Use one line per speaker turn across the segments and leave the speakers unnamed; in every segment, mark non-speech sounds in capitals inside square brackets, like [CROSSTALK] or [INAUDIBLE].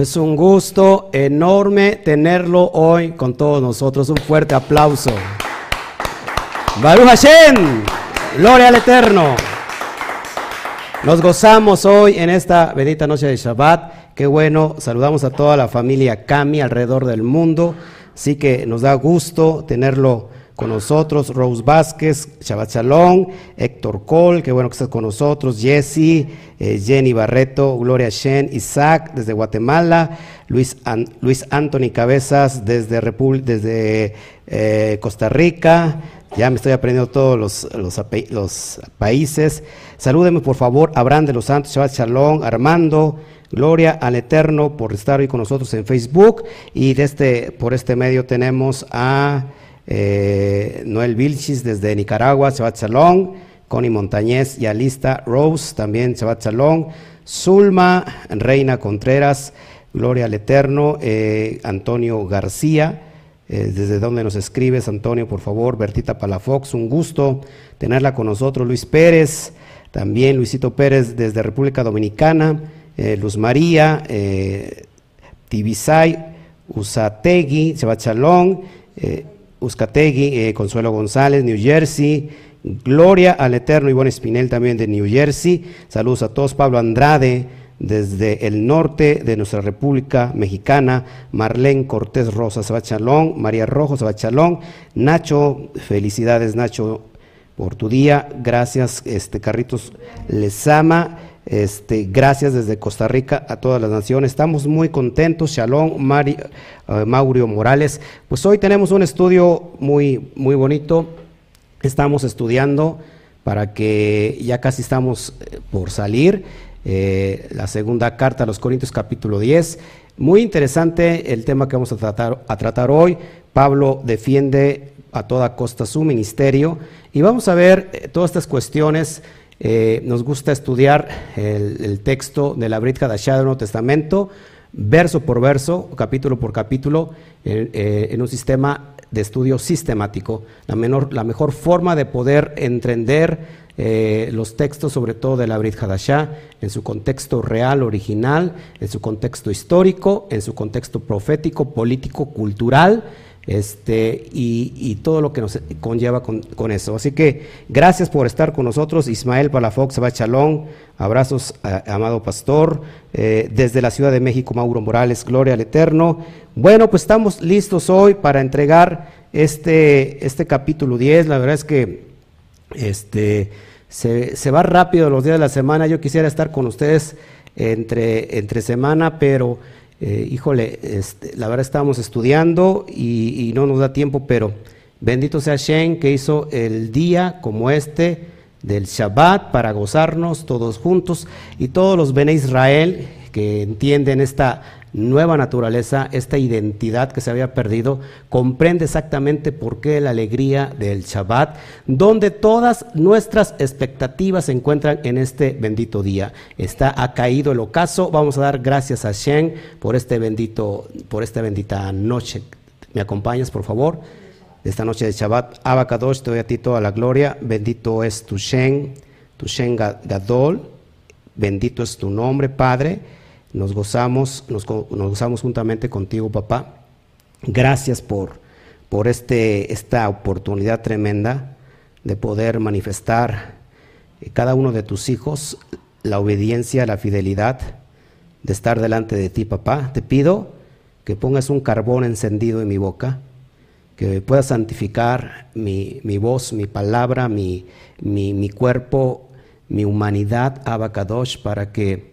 Es un gusto enorme tenerlo hoy con todos nosotros. Un fuerte aplauso. Baruch Hashem, gloria al Eterno. Nos gozamos hoy en esta bendita noche de Shabbat. Qué bueno, saludamos a toda la familia Kami alrededor del mundo. Así que nos da gusto tenerlo con nosotros, Rose Vázquez, Shabbat Shalom, Héctor Cole, qué bueno que estás con nosotros, Jesse, eh, Jenny Barreto, Gloria Shen, Isaac desde Guatemala, Luis, Luis Anthony Cabezas desde, desde eh, Costa Rica, ya me estoy aprendiendo todos los, los, países. Salúdeme por favor, Abraham de los Santos, Shabbat Shalom, Armando, Gloria al Eterno por estar hoy con nosotros en Facebook y de este, por este medio tenemos a... Eh, Noel Vilchis desde Nicaragua, Shabbat Shalom, Connie Montañez y Alista Rose, también Shabbat Shalom, Zulma, Reina Contreras, Gloria al Eterno, eh, Antonio García, eh, desde donde nos escribes, Antonio, por favor, Bertita Palafox, un gusto tenerla con nosotros, Luis Pérez, también Luisito Pérez desde República Dominicana, Luz María, Tibisay, Usategui, Shabbat Shalom, Uzcategui, eh, Consuelo González, New Jersey, Gloria al Eterno, Ivonne Espinel también de New Jersey, saludos a todos, Pablo Andrade desde el norte de nuestra República Mexicana, Marlene Cortés Rosa Sabachalón, María Rojo Sabachalón, Nacho, felicidades Nacho por tu día, gracias este Carritos Lezama, este, gracias desde Costa Rica a todas las naciones. Estamos muy contentos. Shalom, Mari, Maurio Morales. Pues hoy tenemos un estudio muy, muy bonito. Estamos estudiando para que ya casi estamos eh, por salir. Eh, la segunda carta a los Corintios capítulo 10. Muy interesante el tema que vamos a tratar, a tratar hoy. Pablo defiende a toda costa su ministerio y vamos a ver todas estas cuestiones eh, nos gusta estudiar el, texto de la Brit Hadashah del Nuevo Testamento, verso por verso, capítulo por capítulo, eh, en un sistema de estudio sistemático. La, la mejor forma de poder entender eh, los textos, sobre todo de la Brit Hadashah, en su contexto real, original, en su contexto histórico, en su contexto profético, político, cultural este, y, todo lo que nos conlleva con, eso. Así que gracias por estar con nosotros, Ismael Palafox, Bachalón, abrazos, amado pastor, eh, desde la Ciudad de México, Mauro Morales, gloria al Eterno. Bueno, pues estamos listos hoy para entregar este, este capítulo 10, la verdad es que este, se, se va rápido los días de la semana, yo quisiera estar con ustedes entre, entre semana, pero... Eh, híjole, este, la verdad estábamos estudiando y, no nos da tiempo, pero bendito sea Shen que hizo el día como este del Shabbat para gozarnos todos juntos y todos los Bene Israel que entienden esta nueva naturaleza, esta identidad que se había perdido, comprende exactamente por qué la alegría del Shabbat, donde todas nuestras expectativas se encuentran en este bendito día. Está ha caído el ocaso, vamos a dar gracias a Shen por este bendito por esta bendita noche. ¿Me acompañas, por favor? Esta noche de Shabbat, Abacadosh, te doy a ti toda la gloria. Bendito es tu Shen, tu Shen Gadol. Bendito es tu nombre, Padre. Nos gozamos, nos, gozamos juntamente contigo, papá. Gracias por, por este, esta oportunidad tremenda de poder manifestar eh, cada uno de tus hijos la obediencia, la fidelidad de estar delante de ti, papá. Te pido que pongas un carbón encendido en mi boca, que puedas santificar mi, voz, mi palabra, mi, mi, mi cuerpo, mi humanidad, Abacadosh, para que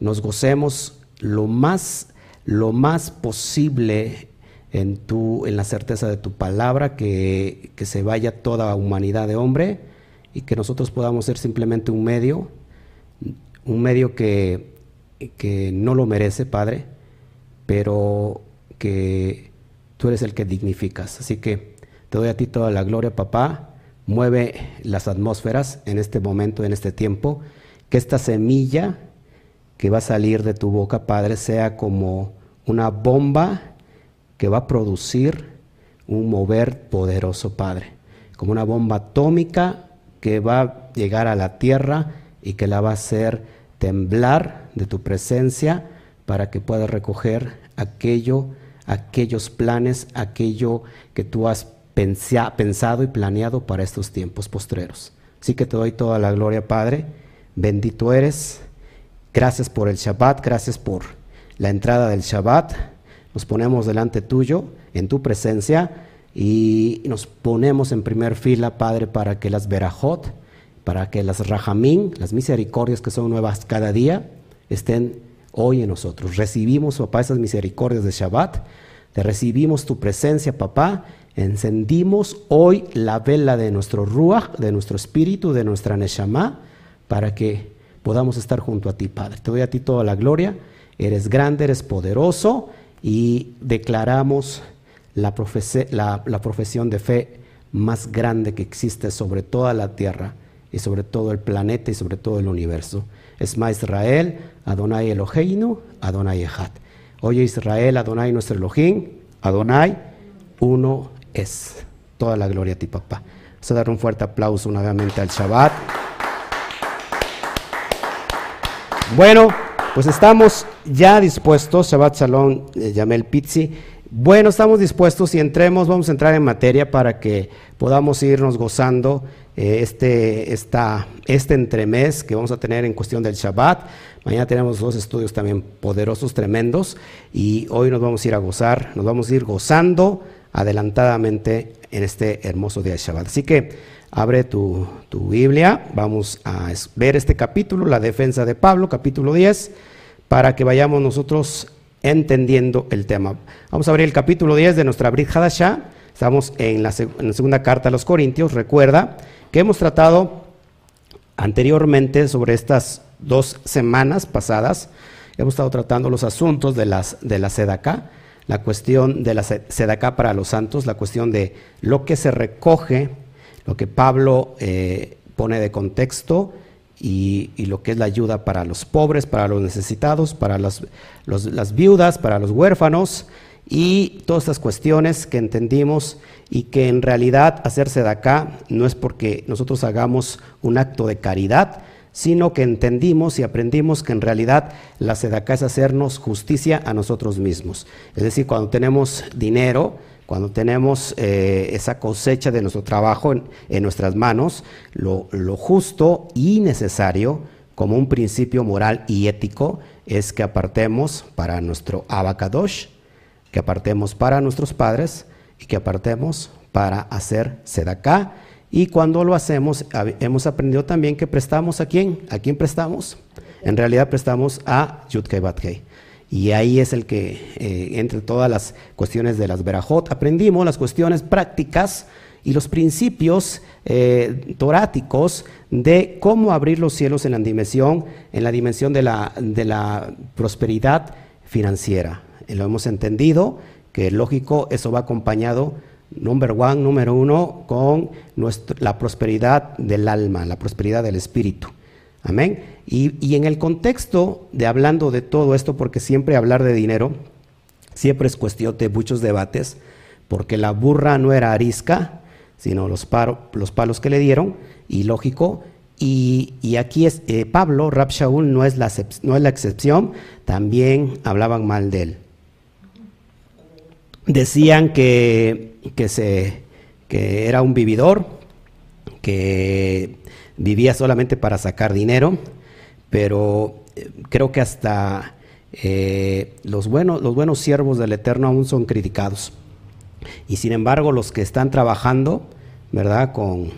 nos gocemos lo más, lo más posible en, tu, en la certeza de tu palabra, que, que se vaya toda humanidad de hombre y que nosotros podamos ser simplemente un medio, un medio que, que no lo merece, Padre, pero que tú eres el que dignificas. Así que te doy a ti toda la gloria, papá. Mueve las atmósferas en este momento, en este tiempo, que esta semilla que va a salir de tu boca, Padre, sea como una bomba que va a producir un mover poderoso, Padre, como una bomba atómica que va a llegar a la tierra y que la va a hacer temblar de tu presencia para que puedas recoger aquello, aquellos planes, aquello que tú has pensado y planeado para estos tiempos postreros. Así que te doy toda la gloria, Padre. Bendito eres. Gracias por el Shabbat, gracias por la entrada del Shabbat. Nos ponemos delante tuyo, en tu presencia, y nos ponemos en primer fila, Padre, para que las verajot, para que las rajamín, las misericordias que son nuevas cada día, estén hoy en nosotros. Recibimos, papá, esas misericordias de Shabbat. Te recibimos tu presencia, papá. Encendimos hoy la vela de nuestro Ruach, de nuestro espíritu, de nuestra Neshama, para que podamos estar junto a ti, Padre. Te doy a ti toda la gloria. Eres grande, eres poderoso y declaramos la, profesión de fe más grande que existe sobre toda la tierra y sobre todo el planeta y sobre todo el universo. Esma Israel, Adonai Eloheinu, Adonai Echad. Oye Israel, Adonai nuestro Elohim, Adonai, uno es. Toda la gloria a ti, papá. Vamos a dar un fuerte aplauso nuevamente al Shabbat. Bueno, pues estamos ya dispuestos, Shabbat Shalom, eh, Yamel Pizzi. Bueno, estamos dispuestos y entremos, vamos a entrar en materia para que podamos irnos gozando eh, este, esta, este entremés que vamos a tener en cuestión del Shabbat. Mañana tenemos dos estudios también poderosos, tremendos, y hoy nos vamos a ir a gozar, nos vamos a ir gozando adelantadamente en este hermoso día de Shabbat. Así que abre tu, tu Biblia, vamos a ver este capítulo, la defensa de Pablo, capítulo 10, para que vayamos nosotros entendiendo el tema. Vamos a abrir el capítulo 10 de nuestra Brit Hadashah. Estamos en la, segunda carta a los Corintios. Recuerda que hemos tratado anteriormente sobre estas dos semanas pasadas. Hemos estado tratando los asuntos de, las, de la SEDACA, la cuestión de la SEDACA para los santos, la cuestión de lo que se recoge, lo que Pablo eh, pone de contexto y, lo que es la ayuda para los pobres, para los necesitados, para las, viudas, para los huérfanos y todas estas cuestiones que entendimos y que en realidad hacerse de acá no es porque nosotros hagamos un acto de caridad, sino que entendimos y aprendimos que en realidad la sedaca es hacernos justicia a nosotros mismos. Es decir, cuando tenemos dinero, cuando tenemos eh, esa cosecha de nuestro trabajo en, nuestras manos, lo, justo y necesario como un principio moral y ético es que apartemos para nuestro abacadosh, que apartemos para nuestros padres y que apartemos para hacer sedaká y cuando lo hacemos, hemos aprendido también que prestamos a quién. ¿A quién prestamos? En realidad prestamos a Yudkei Batkei. Y ahí es el que, eh, entre todas las cuestiones de las Berajot, aprendimos las cuestiones prácticas y los principios eh, toráticos de cómo abrir los cielos en la dimensión, en la dimensión de la, de la prosperidad financiera. Y lo hemos entendido, que lógico, eso va acompañado Number one, número uno, con la prosperidad del alma, la prosperidad del espíritu. Amén. Y, y, en el contexto de hablando de todo esto, porque siempre hablar de dinero, siempre es cuestión de muchos debates, porque la burra no era arisca, sino los, los palos que le dieron, y lógico. Y, y aquí es eh, Pablo, Rab Shaul, no es, la, no es la excepción, también hablaban mal de él decían que, que, se, que era un vividor, que vivía solamente para sacar dinero, pero eh, creo que hasta eh, los, buenos, los buenos siervos del Eterno aún son criticados. Y sin embargo, los que están trabajando, ¿verdad? Con,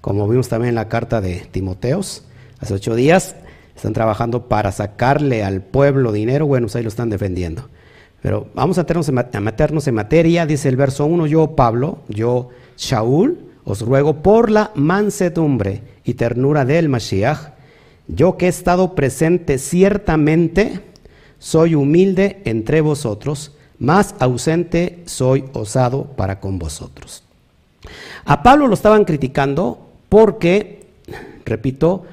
como vimos también en la carta de Timoteos, hace ocho días, están trabajando para sacarle al pueblo dinero, bueno, pues ahí lo están defendiendo. Pero vamos a meternos, en materia, dice el verso 1, yo Pablo, yo Shaul, os ruego por la mansedumbre y ternura del Mashiach, yo que he estado presente ciertamente, soy humilde entre vosotros, más ausente soy osado para con vosotros. A Pablo lo estaban criticando porque, repito,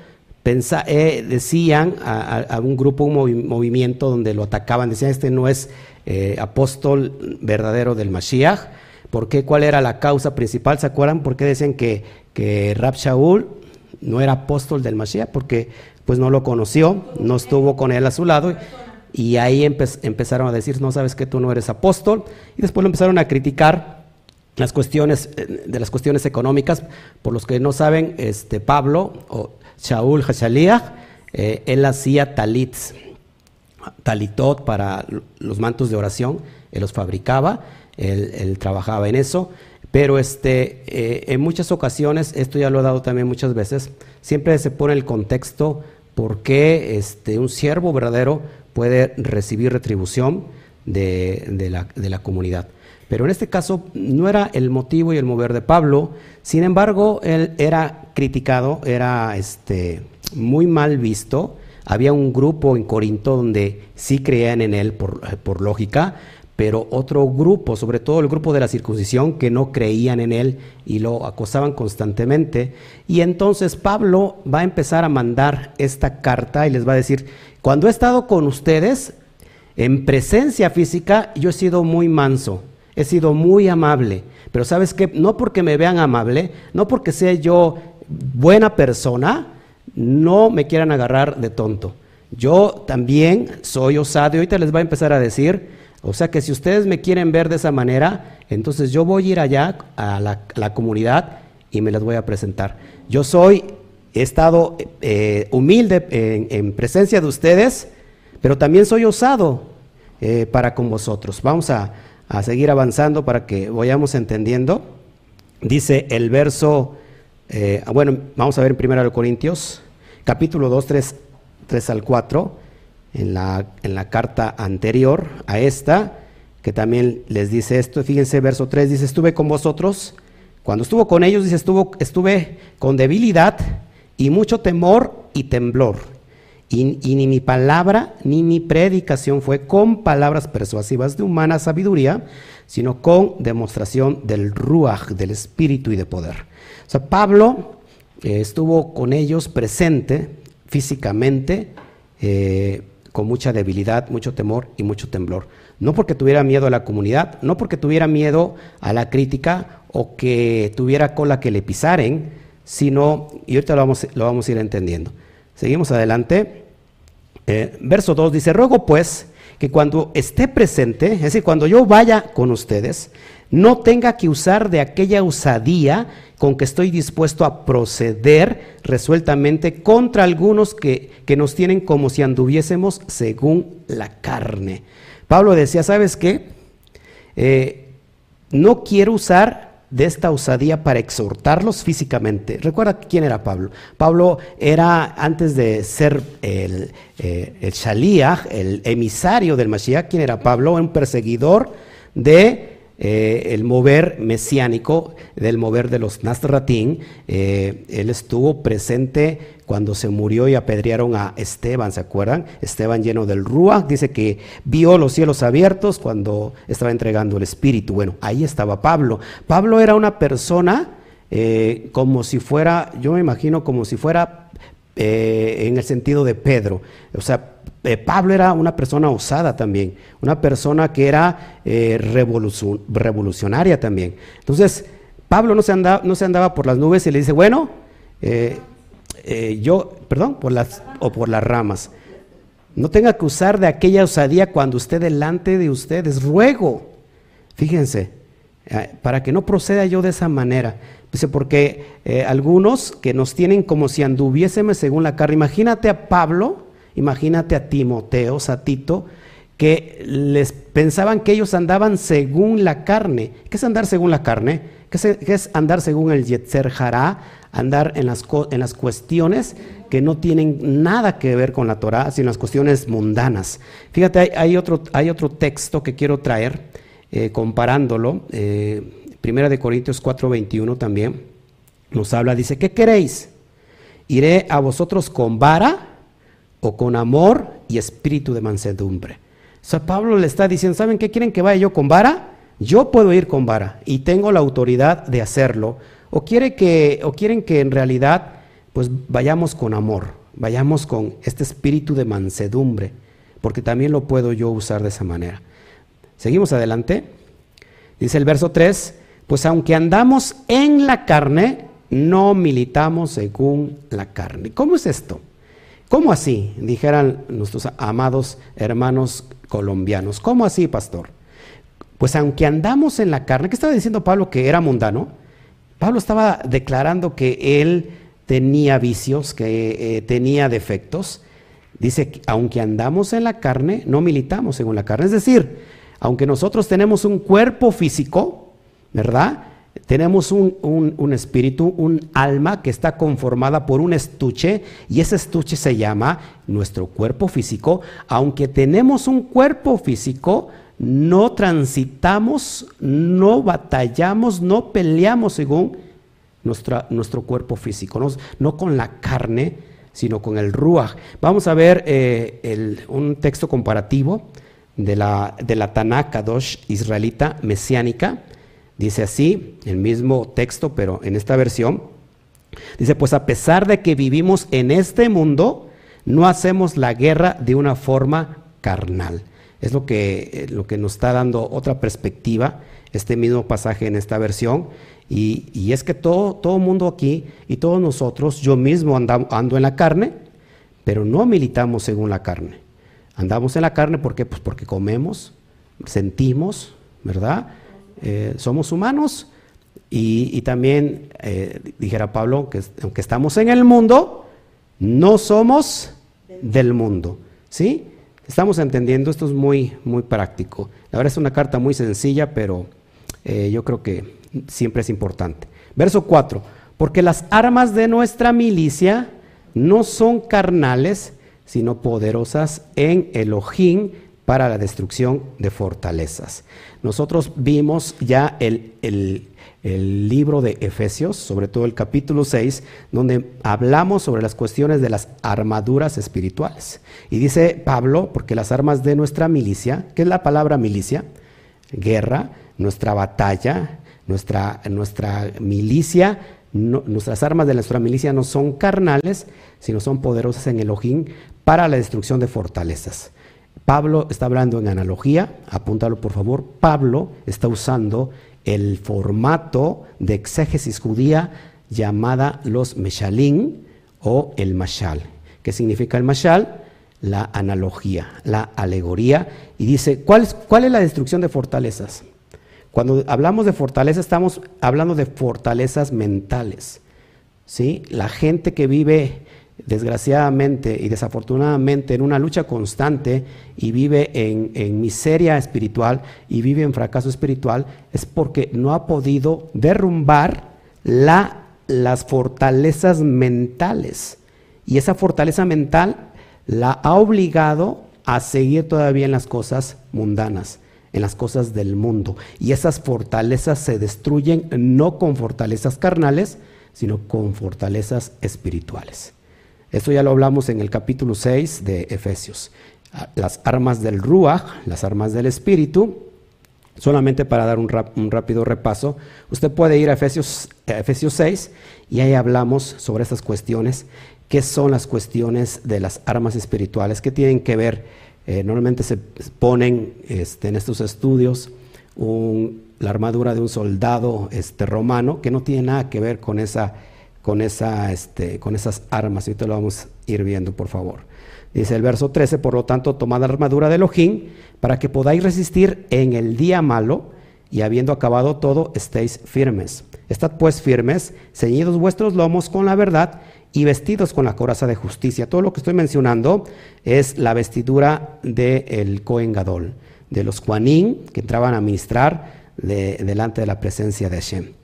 eh, decían a, un grupo, un movimiento donde lo atacaban, decían, este no es eh, apóstol verdadero del Mashiach. ¿Por qué? ¿Cuál era la causa principal? ¿Se acuerdan por qué decían que, que Rab Shaul no era apóstol del Mashiach? Porque pues no lo conoció, no estuvo con él a su lado. y ahí empezaron a decir, no sabes que tú no eres apóstol, y después lo empezaron a criticar las cuestiones, eh, de las cuestiones económicas, por los que no saben, este Pablo o Shaul Hashaliah, eh, él hacía talits, talitot para los mantos de oración, él los fabricaba, él, trabajaba en eso, pero este, eh, en muchas ocasiones, esto ya lo he dado también muchas veces, siempre se pone el contexto por qué este, un siervo verdadero puede recibir retribución de, la, de la comunidad. Pero en este caso no era el motivo y el mover de Pablo, sin embargo, él era criticado, era este, muy mal visto. Había un grupo en Corinto donde sí creían en él por, por lógica, pero otro grupo, sobre todo el grupo de la circuncisión, que no creían en él y lo acosaban constantemente. Y entonces Pablo va a empezar a mandar esta carta y les va a decir, cuando he estado con ustedes en presencia física, yo he sido muy manso, he sido muy amable, pero sabes que no porque me vean amable, no porque sea yo buena persona, no me quieran agarrar de tonto. Yo también soy osado y ahorita les va a empezar a decir, o sea que si ustedes me quieren ver de esa manera, entonces yo voy a ir allá a la, comunidad y me las voy a presentar. Yo soy, he estado eh, humilde en, presencia de ustedes, pero también soy osado eh, para con vosotros. Vamos a, seguir avanzando para que vayamos entendiendo. Dice el verso, eh, bueno, vamos a ver en 1 Corintios, capítulo 2, 3, 3 al 4 en la, en la carta anterior a esta, que también les dice esto. Fíjense, verso 3 dice, estuve con vosotros. Cuando estuvo con ellos, dice, estuvo, estuve con debilidad y mucho temor y temblor. Y, ni mi palabra ni mi predicación fue con palabras persuasivas de humana sabiduría, sino con demostración del ruach, del espíritu y de poder. O sea, Pablo eh, estuvo con ellos presente físicamente, eh, con mucha debilidad, mucho temor y mucho temblor. No porque tuviera miedo a la comunidad, no porque tuviera miedo a la crítica o que tuviera cola que le pisaren, sino, y ahorita lo vamos, lo vamos a ir entendiendo. Seguimos adelante. Eh, verso 2 dice, ruego pues que cuando esté presente, es decir, cuando yo vaya con ustedes, no tenga que usar de aquella usadía con que estoy dispuesto a proceder resueltamente contra algunos que, nos tienen como si anduviésemos según la carne. Pablo decía, ¿sabes qué? Eh, no quiero usar de esta osadía para exhortarlos físicamente. Recuerda quién era Pablo. Pablo era, antes de ser el, eh, el Shaliach, el emisario del Mashiach, ¿quién era Pablo? Un perseguidor de eh, el mover mesiánico, del mover de los Nazratín. Eh, él estuvo presente cuando se murió y apedrearon a Esteban, ¿se acuerdan? Esteban lleno del Ruach, dice que vio los cielos abiertos cuando estaba entregando el Espíritu. Bueno, ahí estaba Pablo. Pablo era una persona eh, como si fuera, yo me imagino como si fuera en el sentido de Pedro. O sea, eh, Pablo era una persona osada también, una persona que era eh, revolucionaria también. Entonces, Pablo no se, andaba, no se andaba por las nubes y le dice, bueno, eh, yo, perdón, por las, o por las ramas. No tenga que usar de aquella osadía cuando esté delante de ustedes. Ruego, fíjense, para que no proceda yo de esa manera. Dice, porque algunos que nos tienen como si anduviésemos según la carne. Imagínate a Pablo Imagínate a Timoteo, a Tito, que les pensaban que ellos andaban según la carne. ¿Qué es andar según la carne? ¿Qué es, andar según el Yetzer Hará? Andar en las, en las cuestiones que no tienen nada que ver con la Torah, sino las cuestiones mundanas. Fíjate, hay, otro, hay otro texto que quiero traer, eh, comparándolo. Eh, Primera de Corintios 4:21 también nos habla, dice, ¿qué queréis? ¿Iré a vosotros con vara o con amor y espíritu de mansedumbre. O Pablo le está diciendo, ¿saben qué quieren que vaya yo con vara? Yo puedo ir con vara y tengo la autoridad de hacerlo. O, quiere que, o quieren que en realidad pues vayamos con amor, vayamos con este espíritu de mansedumbre, porque también lo puedo yo usar de esa manera. Seguimos adelante. Dice el verso 3, pues aunque andamos en la carne, no militamos según la carne. ¿Cómo es esto? ¿Cómo así? Dijeran nuestros amados hermanos colombianos. ¿Cómo así, pastor? Pues aunque andamos en la carne, ¿qué estaba diciendo Pablo que era mundano? Pablo estaba declarando que él tenía vicios, que eh, tenía defectos. Dice, aunque andamos en la carne, no militamos según la carne. Es decir, aunque nosotros tenemos un cuerpo físico, ¿verdad? Tenemos un, espíritu, un alma que está conformada por un estuche y ese estuche se llama nuestro cuerpo físico. Aunque tenemos un cuerpo físico, no transitamos, no batallamos, no peleamos según nuestro cuerpo físico, no, con la carne, sino con el ruach. Vamos a ver eh, un texto comparativo de la, de la Tanakh Kadosh israelita mesiánica Dice así, el mismo texto, pero en esta versión. Dice, pues a pesar de que vivimos en este mundo, no hacemos la guerra de una forma carnal. Es lo que, eh, lo que nos está dando otra perspectiva, este mismo pasaje en esta versión. Y, es que todo, todo mundo aquí y todos nosotros, yo mismo ando en la carne, pero no militamos según la carne. Andamos en la carne porque, pues porque comemos, sentimos, ¿verdad? Eh, somos humanos y, también, eh, dijera Pablo, que aunque estamos en el mundo, no somos del mundo. ¿Sí? Estamos entendiendo, esto es muy, muy práctico. La verdad es una carta muy sencilla, pero eh, yo creo que siempre es importante. Verso 4, porque las armas de nuestra milicia no son carnales, sino poderosas en Elohim para la destrucción de fortalezas. Nosotros vimos ya el, libro de Efesios, sobre todo el capítulo 6, donde hablamos sobre las cuestiones de las armaduras espirituales. Y dice Pablo, porque las armas de nuestra milicia, ¿qué es la palabra milicia? Guerra, nuestra batalla, nuestra, nuestra milicia, nuestras armas de nuestra milicia no son carnales, sino son poderosas en Elohim para la destrucción de fortalezas. Pablo está hablando en analogía, apúntalo por favor, Pablo está usando el formato de exégesis judía llamada los meshalim o el mashal. ¿Qué significa el mashal? La analogía, la alegoría. Y dice, ¿cuál es, cuál es la destrucción de fortalezas? Cuando hablamos de fortaleza estamos hablando de fortalezas mentales. ¿sí? La gente que vive desgraciadamente y desafortunadamente en una lucha constante y vive en, miseria espiritual y vive en fracaso espiritual, es porque no ha podido derrumbar la, las fortalezas mentales. Y esa fortaleza mental la ha obligado a seguir todavía en las cosas mundanas, en las cosas del mundo. Y esas fortalezas se destruyen no con fortalezas carnales, sino con fortalezas espirituales. Esto ya lo hablamos en el capítulo 6 de Efesios. Ah, las armas del Ruach, las armas del Espíritu, solamente para dar un, rápido repaso, usted puede ir a Efesios, Efesios 6 y ahí hablamos sobre estas cuestiones, qué son las cuestiones de las armas espirituales, que tienen que ver, eh, normalmente se ponen este, en estos estudios la armadura de un soldado este, romano, que no tiene nada que ver con esa con, esa, este, con esas armas. Y ahorita lo vamos a ir viendo, por favor. Dice el verso 13, por lo tanto, tomad la armadura de Elohim para que podáis resistir en el día malo y habiendo acabado todo, estéis firmes. Estad pues firmes, ceñidos vuestros lomos con la verdad y vestidos con la coraza de justicia. Todo lo que estoy mencionando es la vestidura del el Cohen Gadol, de los Juanín que entraban a ministrar delante de la presencia de Hashem.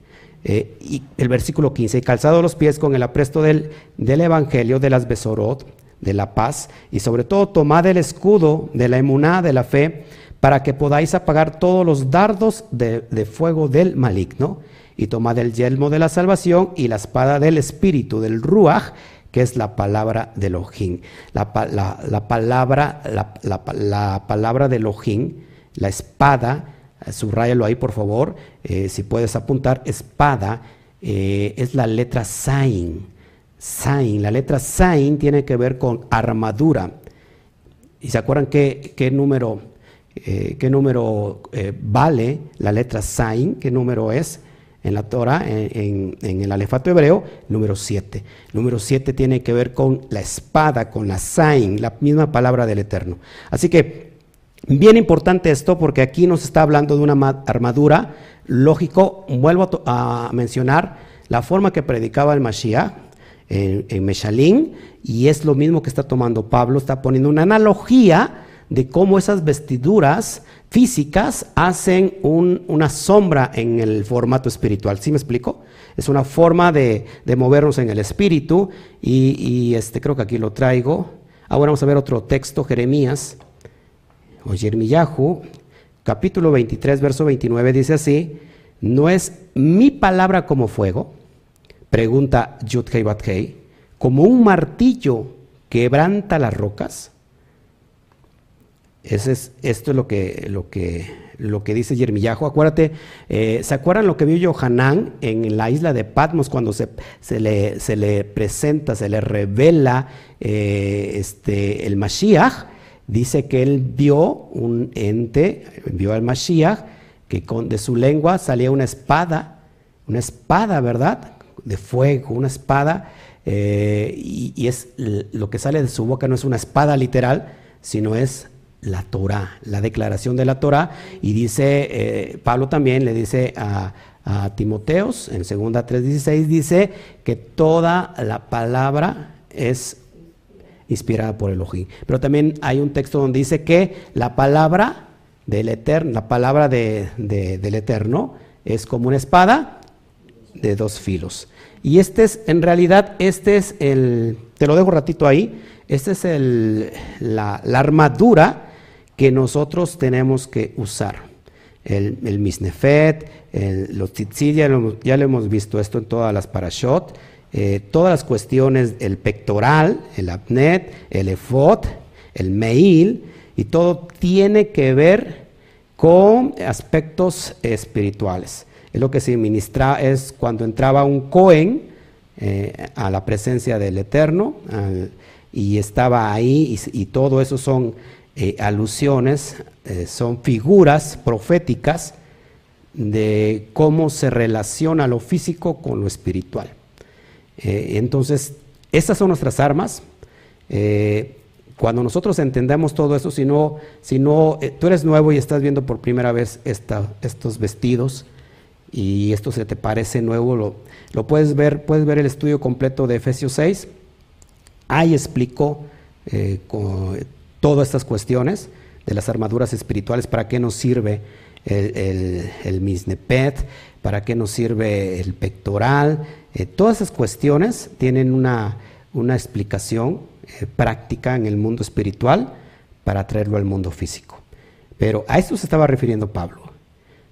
Eh, y el versículo 15, calzado los pies con el apresto del, del Evangelio de las Besorot, de la paz, y sobre todo tomad el escudo de la emuná, de la fe, para que podáis apagar todos los dardos de, fuego del maligno, y tomad el yelmo de la salvación y la espada del espíritu, del ruach, que es la palabra de Elohim. La, la, palabra, la, la, palabra de Elohim, la espada, subrayalo ahí por favor, eh, si puedes apuntar, espada eh, es la letra Sain. Sain, la letra Sain tiene que ver con armadura. ¿Y se acuerdan qué, qué número, eh, qué número vale la letra Sain? ¿Qué número es? en la Torah, en, el alefato hebreo, número 7. Número 7 tiene que ver con la espada, con la sain, la misma palabra del Eterno. Así que, bien importante esto, porque aquí nos está hablando de una armadura. Lógico, vuelvo a, mencionar la forma que predicaba el Mashiach en, en y es lo mismo que está tomando Pablo, está poniendo una analogía de cómo esas vestiduras físicas hacen una sombra en el formato espiritual. ¿Sí me explico? Es una forma de, movernos en el espíritu y, este, creo que aquí lo traigo. Ahora vamos a ver otro texto, Jeremías o Jeremiyahu, capítulo 23, verso 29, dice así, ¿no es mi palabra como fuego? Pregunta Yudhei Bathei, como un martillo quebranta las rocas. Ese es, esto es lo que, lo que, lo que dice Yermillajo. Acuérdate, eh, ¿se acuerdan lo que vio Johanán en la isla de Patmos cuando se, se, le, se le, presenta, se le revela eh, este, el Mashiach? Dice que él vio un ente, vio al Mashiach, que con, de su lengua salía una espada, una espada, ¿verdad? De fuego, una espada, eh, y, es lo que sale de su boca no es una espada literal, sino es la Torah, la declaración de la Torah. Y dice, eh, Pablo también le dice a, Timoteos, en 2 3.16, dice que toda la palabra es inspirada por Elohim. Pero también hay un texto donde dice que la palabra del Eterno, la palabra de, del Eterno es como una espada de dos filos. Y este es, en realidad, este es el, te lo dejo un ratito ahí, este es el, la, armadura que nosotros tenemos que usar. El, el misnefet, los tzitzit, ya, lo, hemos visto esto en todas las parashot, eh, todas las cuestiones, el pectoral, el apnet, el efot, el meil, y todo tiene que ver con aspectos espirituales. Es lo que se ministra es cuando entraba un Cohen eh, a la presencia del Eterno y estaba ahí y, todo eso son eh, alusiones, son figuras proféticas de cómo se relaciona lo físico con lo espiritual. Eh, entonces, estas son nuestras armas. cuando nosotros entendemos todo eso, si no, si no tú eres nuevo y estás viendo por primera vez estos vestidos y esto se te parece nuevo, lo, lo, puedes ver, puedes ver el estudio completo de Efesios 6. Ahí explicó con, todas estas cuestiones de las armaduras espirituales, para qué nos sirve el, misnepet, para qué nos sirve el pectoral, eh, todas esas cuestiones tienen una, explicación eh, práctica en el mundo espiritual para traerlo al mundo físico. Pero a esto se estaba refiriendo Pablo.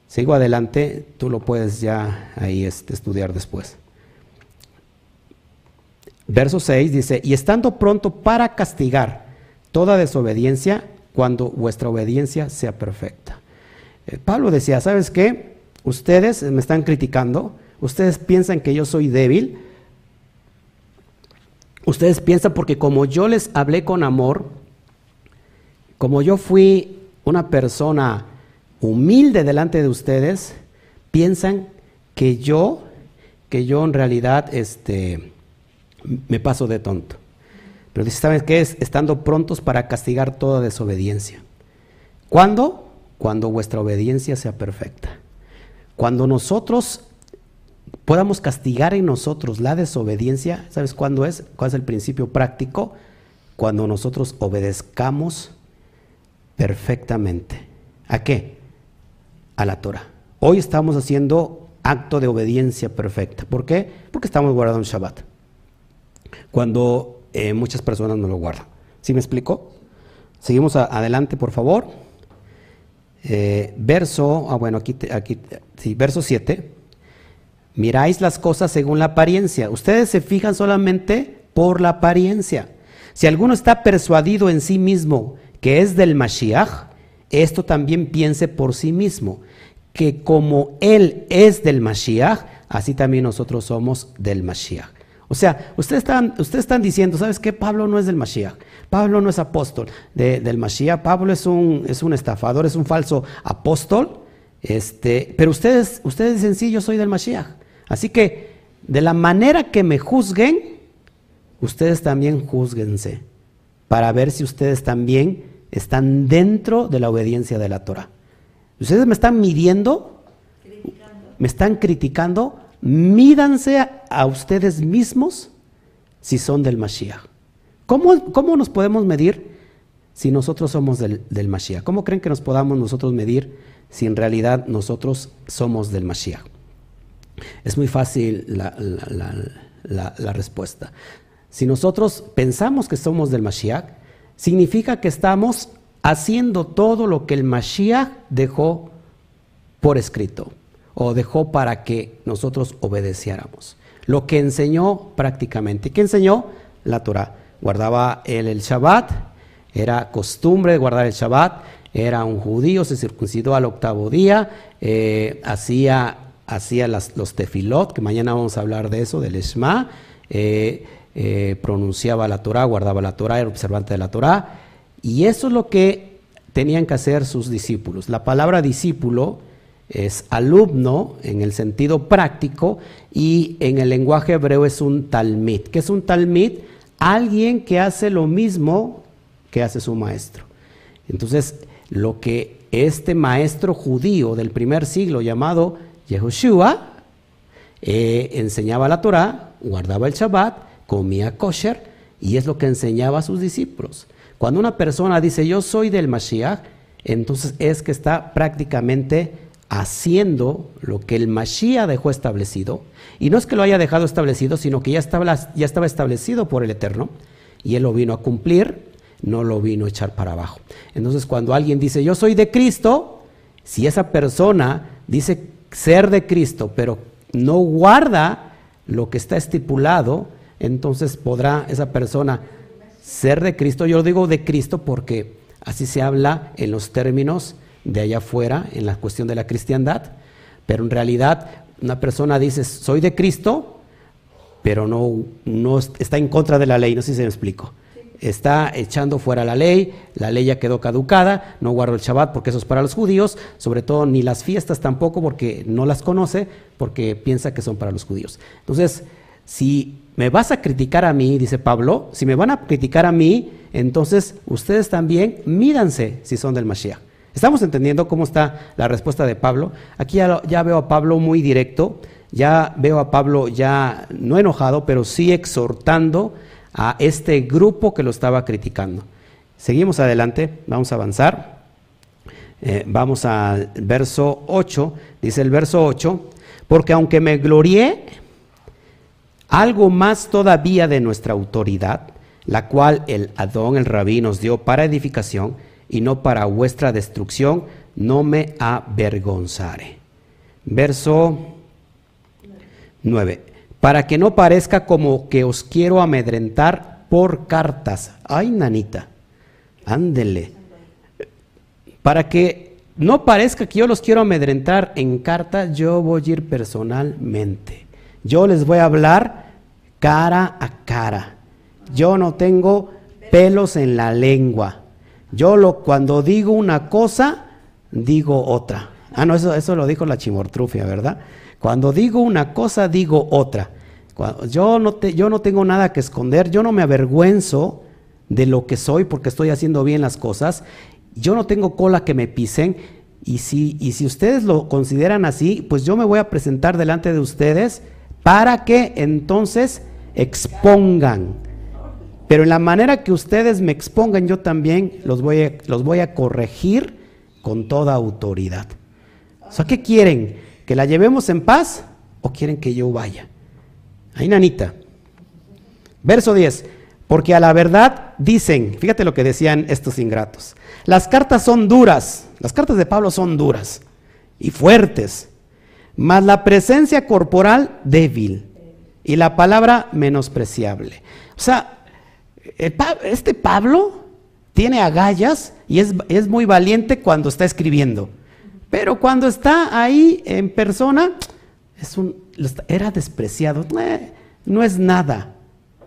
Sigo adelante, tú lo puedes ya ahí este, estudiar después. Verso 6 dice, y estando pronto para castigar toda desobediencia cuando vuestra obediencia sea perfecta. Eh, Pablo decía, ¿sabes qué? Ustedes me están criticando, ustedes piensan que yo soy débil, ustedes piensan porque como yo les hablé con amor, como yo fui una persona humilde delante de ustedes, piensan que yo, que yo en realidad este, me paso de tonto. Pero dice, ¿sabes qué es? Estando prontos para castigar toda desobediencia. ¿Cuándo? Cuando vuestra obediencia sea perfecta. Cuando nosotros podamos castigar en nosotros la desobediencia, ¿sabes cuándo es? ¿Cuál es el principio práctico? Cuando nosotros obedezcamos perfectamente. ¿A qué? A la Torah. Hoy estamos haciendo acto de obediencia perfecta. ¿Por qué? Porque estamos guardando el Shabbat. Cuando eh, muchas personas no lo guardan. ¿Sí me explico? Seguimos adelante, por favor. Eh, verso, ah, bueno, aquí, aquí, sí, verso 7. Miráis las cosas según la apariencia. Ustedes se fijan solamente por la apariencia. Si alguno está persuadido en sí mismo que es del Mashiach, esto también piense por sí mismo, que como él es del Mashiach, así también nosotros somos del Mashiach. O sea, ustedes están, ustedes están diciendo, ¿sabes qué? Pablo no es del Mashiach. Pablo no es apóstol del Mashiach. Pablo es un, es un estafador, es un falso apóstol. Este, pero ustedes, ustedes dicen, sí, yo soy del Mashiach. Así que, de la manera que me juzguen, ustedes también juzguense, para ver si ustedes también están dentro de la obediencia de la Torah. Ustedes me están midiendo, me están criticando, mídanse a, ustedes mismos si son del Mashiach. ¿Cómo, ¿Cómo, nos podemos medir si nosotros somos del, del Mashiach? ¿Cómo creen que nos podamos nosotros medir si en realidad nosotros somos del Mashiach? Es muy fácil la, respuesta. Si nosotros pensamos que somos del Mashiach, significa que estamos haciendo todo lo que el Mashiach dejó por escrito o dejó para que nosotros obedeciéramos. Lo que enseñó prácticamente. ¿Qué enseñó? La Torah. Guardaba él el Shabbat, era costumbre de guardar el Shabbat, era un judío, se circuncidó al octavo día, eh, hacía, hacía los tefilot, que mañana vamos a hablar de eso, del Shema, eh, eh, pronunciaba la Torah, guardaba la Torah, era observante de la Torah, y eso es lo que tenían que hacer sus discípulos. La palabra discípulo es alumno en el sentido práctico y en el lenguaje hebreo es un talmid. ¿Qué es un talmid? Alguien que hace lo mismo que hace su maestro. Entonces, lo que este maestro judío del primer siglo llamado Yehoshua eh, enseñaba la Torah, guardaba el Shabbat, comía kosher y es lo que enseñaba a sus discípulos. Cuando una persona dice yo soy del Mashiach, entonces es que está prácticamente haciendo lo que el Mashiach dejó establecido. Y no es que lo haya dejado establecido, sino que ya estaba, ya estaba establecido por el Eterno y él lo vino a cumplir, no lo vino a echar para abajo. Entonces cuando alguien dice yo soy de Cristo, si esa persona dice ser de Cristo, pero no guarda lo que está estipulado, entonces podrá esa persona ser de Cristo. Yo digo de Cristo porque así se habla en los términos de allá afuera, en la cuestión de la cristiandad, pero en realidad una persona dice, soy de Cristo, pero no, no está en contra de la ley, no sé si se me explico. Está echando fuera la ley, la ley ya quedó caducada, no guardo el Shabbat porque eso es para los judíos, sobre todo ni las fiestas tampoco porque no las conoce, porque piensa que son para los judíos. Entonces, si me vas a criticar a mí, dice Pablo, si me van a criticar a mí, entonces ustedes también mídanse si son del Mashiach. ¿Estamos entendiendo cómo está la respuesta de Pablo? Aquí ya, veo a Pablo muy directo, ya veo a Pablo ya no enojado, pero sí exhortando a este grupo que lo estaba criticando. Seguimos adelante, vamos a avanzar. Eh, vamos al verso 8, dice el verso 8, porque aunque me glorié, algo más todavía de nuestra autoridad, la cual el Adón, el rabí, nos dio para edificación, y no para vuestra destrucción, no me avergonzaré. Verso 9. Para que no parezca como que os quiero amedrentar por cartas. Ay, nanita, ándele. Para que no parezca que yo los quiero amedrentar en carta, yo voy a ir personalmente. Yo les voy a hablar cara a cara. Yo no tengo pelos en la lengua. Yo lo, cuando digo una cosa, digo otra. Ah, no, eso, eso lo dijo la chimortrufia, ¿verdad? Cuando digo una cosa, digo otra. yo, no te, yo no tengo nada que esconder, yo no me avergüenzo de lo que soy porque estoy haciendo bien las cosas. Yo no tengo cola que me pisen. Y si, y si ustedes lo consideran así, pues yo me voy a presentar delante de ustedes para que entonces expongan pero en la manera que ustedes me expongan, yo también los voy a, los voy a corregir con toda autoridad. O sea, ¿qué quieren? ¿Que la llevemos en paz o quieren que yo vaya? Ahí, nanita. Verso 10. Porque a la verdad dicen, fíjate lo que decían estos ingratos, las cartas son duras, las cartas de Pablo son duras y fuertes, mas la presencia corporal débil y la palabra menospreciable. O sea, este Pablo tiene agallas y es, muy valiente cuando está escribiendo. Pero cuando está ahí en persona, es un, era despreciado. Eh, no es nada.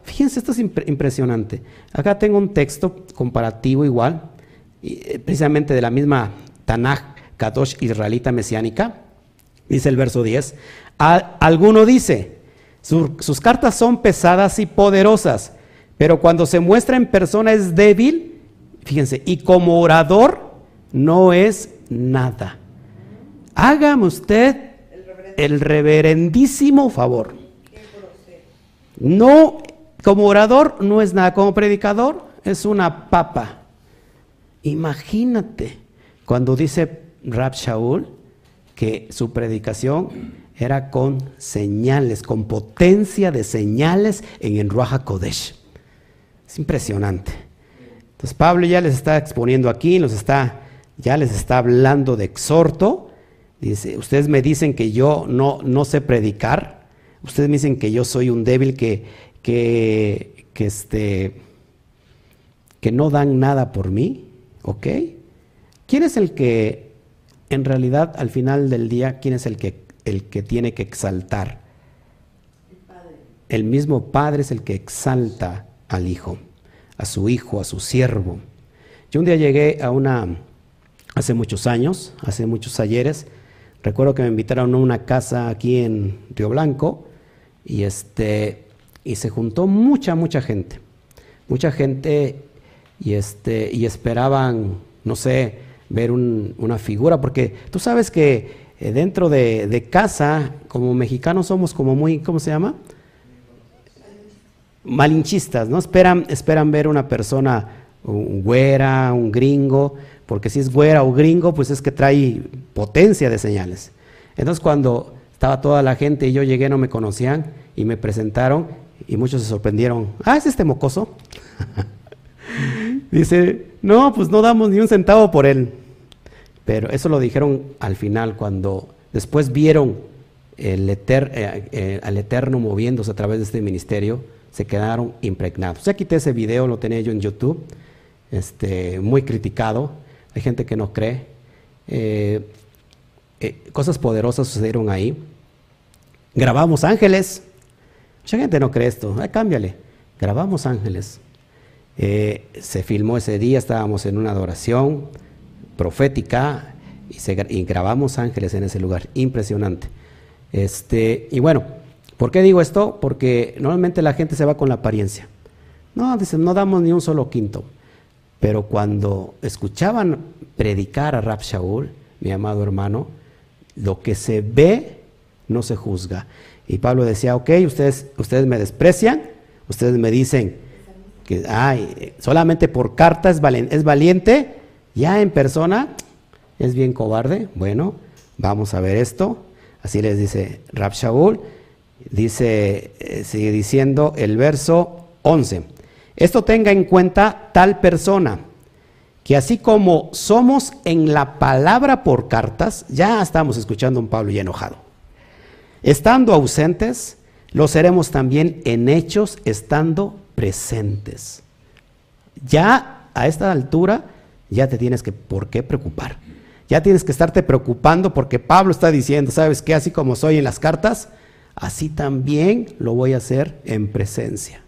Fíjense, esto es impresionante. Acá tengo un texto comparativo igual, eh, precisamente de la misma Tanaj Kadosh israelita mesiánica, dice el verso 10, alguno dice, sus cartas son pesadas y poderosas, pero cuando se muestra en persona es débil, fíjense, y como orador no es nada. Hágame usted el reverendísimo favor. No, como orador no es nada, como predicador es una papa. Imagínate cuando dice Rab Shaul que su predicación era con señales, con potencia de señales en el Kodesh. Es impresionante. Entonces Pablo ya les está exponiendo aquí, los está, ya les está hablando de exhorto. Dice, ustedes me dicen que yo no, no sé predicar, ustedes me dicen que yo soy un débil que, que, que, este, que no dan nada por mí, ¿ok? ¿Quién es el que, en realidad, al final del día, quién es el que, el que tiene que exaltar? El, el mismo Padre es el que exalta al Hijo, a su Hijo, a su siervo. Yo un día llegué a una, hace muchos años, hace muchos ayeres, recuerdo que me invitaron a una casa aquí en Río Blanco y, este, y se juntó mucha, mucha gente. Mucha gente y, este, y esperaban, no sé, ver una figura, porque tú sabes que eh, dentro de, casa, como mexicanos somos como muy, ¿cómo se llama? Malinchistas, ¿no? Esperan, esperan ver una persona, un güera, un gringo, porque si es güera o gringo, pues es que trae potencia de señales. Entonces cuando estaba toda la gente y yo llegué, no me conocían y me presentaron y muchos se sorprendieron. Ah, es este mocoso. [LAUGHS] Dice, no, pues no damos ni un centavo por él. Pero eso lo dijeron al final, cuando después vieron el eh, eh, al Eterno moviéndose a través de este ministerio, se quedaron impregnados. Ya quité ese video, lo tenía yo en YouTube, este, muy criticado. Hay gente que no cree. Eh, cosas poderosas sucedieron ahí. Grabamos ángeles. Mucha gente no cree esto. cámbiale. Grabamos ángeles. Eh, se filmó ese día, estábamos en una adoración profética y, grabamos ángeles en ese lugar, impresionante. Este, y bueno, ¿por qué digo esto? Porque normalmente la gente se va con la apariencia. No, dicen, no damos ni un solo quinto. Pero cuando escuchaban predicar a Rab Shaul, mi amado hermano, lo que se ve no se juzga. Y Pablo decía, ok, ustedes, ustedes me desprecian, ustedes me dicen, que ay, solamente por carta es, es valiente, ya en persona es bien cobarde. Bueno, vamos a ver esto. Así les dice Rab Shaul. Dice, eh, sigue diciendo el verso 11. Esto tenga en cuenta tal persona, que así como somos en la palabra por cartas, ya estamos escuchando a un Pablo ya enojado. Estando ausentes, lo seremos también en hechos, estando presentes. Ya a esta altura ya te tienes que, ¿por qué preocupar? Ya tienes que estarte preocupando porque Pablo está diciendo, ¿sabes qué? Así como soy en las cartas, así también lo voy a hacer en presencia.